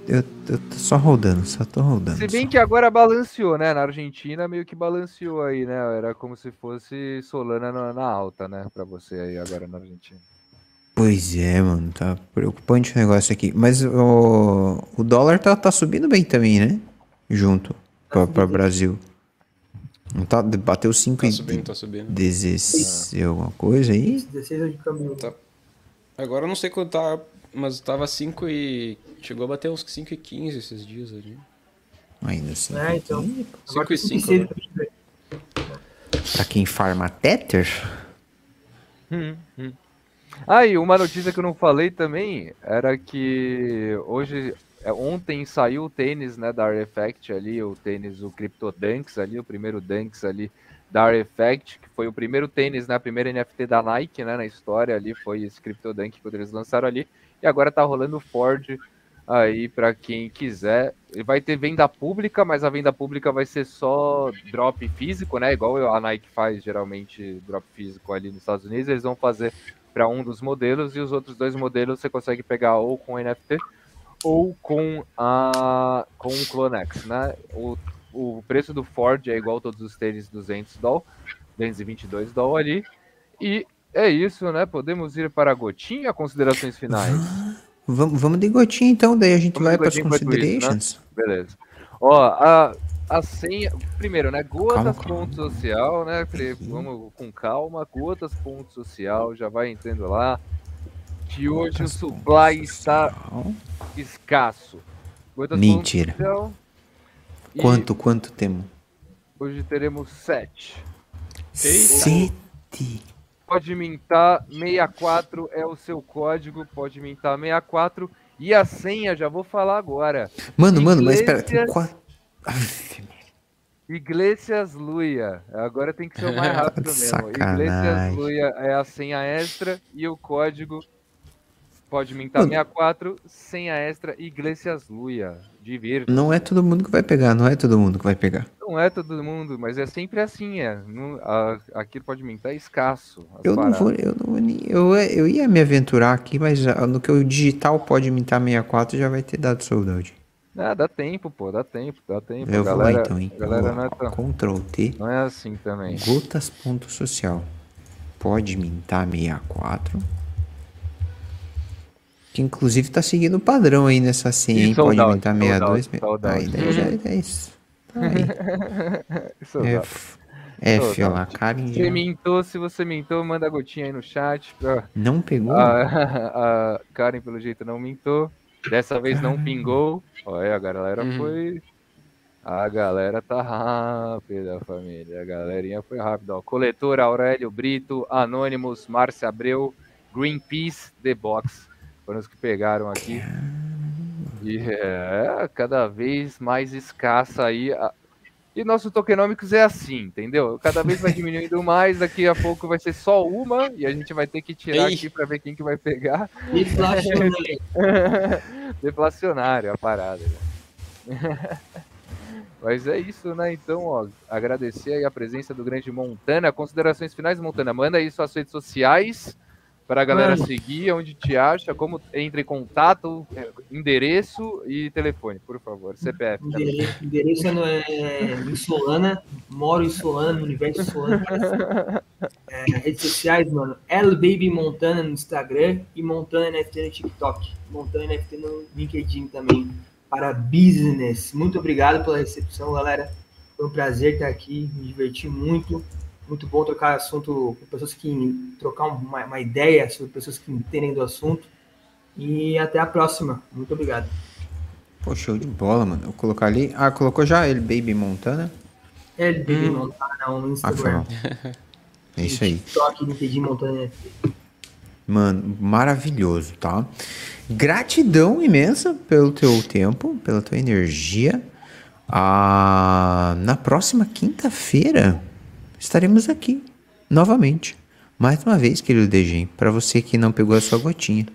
S1: eu, tô só rodando, só tô rodando.
S3: Se bem
S1: só.
S3: que agora balanceou, né? Na Argentina meio que balanceou aí, né? Era como se fosse Solana na, na alta, né? Pra você aí agora na Argentina.
S1: Pois é, mano, tá preocupante o negócio aqui. Mas o, o dólar tá, tá subindo bem também, né? Junto pra, pra Brasil. Não tá, bateu 5
S2: Tá
S1: e
S2: subindo, tá subindo.
S1: 16 alguma coisa aí?
S4: 16 de câmbio.
S2: Tá. Agora eu não sei quanto tá, mas tava 5 e. Chegou a bater uns 5 e 15 esses dias ali.
S1: Ainda assim.
S4: É, então.
S2: 5 e 5.
S4: 5
S2: Né?
S1: Pra quem farma Tether,
S3: Ah, e uma notícia que eu não falei também era que hoje, é, ontem saiu o tênis, né, da Artifact ali, o tênis, o Crypto Dunks ali, o primeiro Dunks ali da Artifact, que foi o primeiro tênis, né, a primeira NFT da Nike, né, na história ali, foi esse Crypto Dunk que eles lançaram ali, e agora tá rolando o Ford aí para quem quiser. Vai ter venda pública, mas a venda pública vai ser só drop físico, né, igual a Nike faz geralmente drop físico ali nos Estados Unidos, eles vão fazer para um dos modelos e os outros dois modelos você consegue pegar ou com NFT ou com a com o Clonex, né? O, o preço do Ford é igual a todos os tênis 200 doll, 222 doll ali. E é isso, né? Podemos ir para a gotinha, considerações finais.
S1: vamos, vamos de gotinha então, daí a gente
S3: Vamos
S1: vai para as
S3: enquanto isso, né?
S1: considerations.
S3: Beleza. Ó, a, a senha. Primeiro, né? Gotas
S1: Calma, calma.
S3: ponto social, né? Vamos com calma. Gotas ponto social, já vai entrando lá. Que hoje o
S1: Gotas
S3: supply
S1: ponto
S3: está
S1: social.
S3: escasso. Gotas
S1: Mentira.
S3: social.
S1: Quanto, quanto temos?
S3: Hoje teremos sete.
S1: Sete.
S3: Pode mintar 64 é o seu código. Pode mintar 64. E a senha, já vou falar agora.
S1: Mano, mano, mas espera, tem
S3: Iglesias-
S1: quatro.
S3: Iglesias Luia. Agora tem que ser o mais rápido mesmo. Iglesias Luia é a senha extra e o código pode mintar
S1: Mano.
S3: 64, senha extra Iglesias Luia. Divirta.
S1: Não é todo mundo que vai pegar, não é todo mundo que vai pegar.
S3: Não é todo mundo, mas é sempre assim, é. Não, a, aqui pode mintar é escasso. as
S1: Eu não vou, eu não nem- eu, eu ia me aventurar aqui, mas no que eu digital pode mintar 64 já vai ter dado sold out.
S3: Ah, dá tempo, pô, dá tempo, dá tempo.
S1: Eu
S3: galera,
S1: vou então, hein?
S3: galera não é, tão-
S1: Ctrl T,
S3: não é assim também.
S1: gotas.social. Pode mintar 64. Que inclusive tá seguindo o padrão aí nessa senha, hein?
S3: sold
S1: Pode
S3: out, sold
S1: 62.
S3: out, sold out.
S1: Aí daí já é isso. Tá aí.
S3: Isso dá.
S1: F, F, ó lá,
S3: Se
S1: já
S3: mintou, se você mintou, manda a gotinha aí no chat. Pra...
S1: não pegou?
S3: A, a Karen, pelo jeito, não mintou. Dessa vez não pingou. Olha, a galera
S2: Uhum.
S3: foi. A galera tá rápida, família. A galerinha foi rápida. Ó. Coletor Aurélio Brito, Anonymous, Márcia Abreu, Greenpeace, The Box. Foram os que pegaram aqui. E é cada vez mais escassa aí. a- E nosso tokenômicos é assim, entendeu? Cada vez vai diminuindo mais, daqui a pouco vai ser só uma, e a gente vai ter que tirar
S2: Ei.
S3: aqui para ver quem que vai pegar.
S4: Inflacionário.
S3: Deflacionário a parada. né? Mas é isso, né? Então, ó, agradecer aí a presença do grande Montana. Considerações finais, Montana. Manda aí suas redes sociais para a galera
S4: Mano.
S3: seguir, onde te acha, como entra em contato, eh, endereço e telefone, por favor. CPF.
S4: Endereço, endereço é, no- é em Solana, moro em Solana, no universo Solana. É, redes sociais, mano, L Baby Montana no Instagram e Montana NFT no TikTok. Montana NFT no LinkedIn também. Para business. Muito obrigado pela recepção, galera. Foi um prazer estar aqui, me diverti muito. Muito bom trocar assunto com pessoas que trocar uma, uma ideia sobre pessoas que entendem do assunto. E até a próxima. Muito obrigado.
S1: Pô, show de bola, mano. Vou colocar ali. Ah, colocou já ele, Baby Montana?
S4: L Baby hum. Montana no Instagram.
S1: Ah, é isso aí.
S4: TikTok, LinkedIn Montana.
S1: Mano, maravilhoso, tá? Gratidão imensa pelo teu tempo, pela tua energia. Ah, na próxima quinta-feira estaremos aqui novamente. Mais uma vez, querido Degen, para você que não pegou a sua gotinha,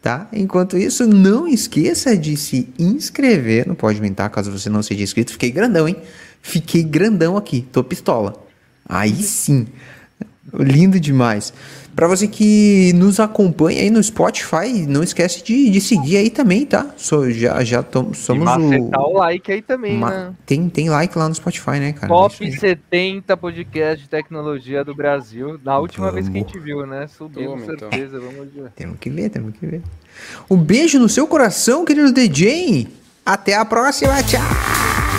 S1: tá? Enquanto isso, não esqueça de se inscrever no Pode Mentar, caso você não seja inscrito. Fiquei grandão, hein? Fiquei grandão aqui, tô pistola. Aí sim. Lindo demais. Para você que nos acompanha aí no Spotify, não esquece de, de seguir aí também, tá? So, já já tom, somos
S3: e o... o like aí também, Ma... né?
S1: Tem, tem like lá no Spotify, né, cara?
S3: Top 70 podcast de tecnologia do Brasil. Na última vamos. vez que a gente viu, né? Subiu, com então. certeza. Então. Vamos ver.
S1: Temos que ver, temos que ver. Um beijo no seu coração, querido DJ. Até a próxima. Tchau!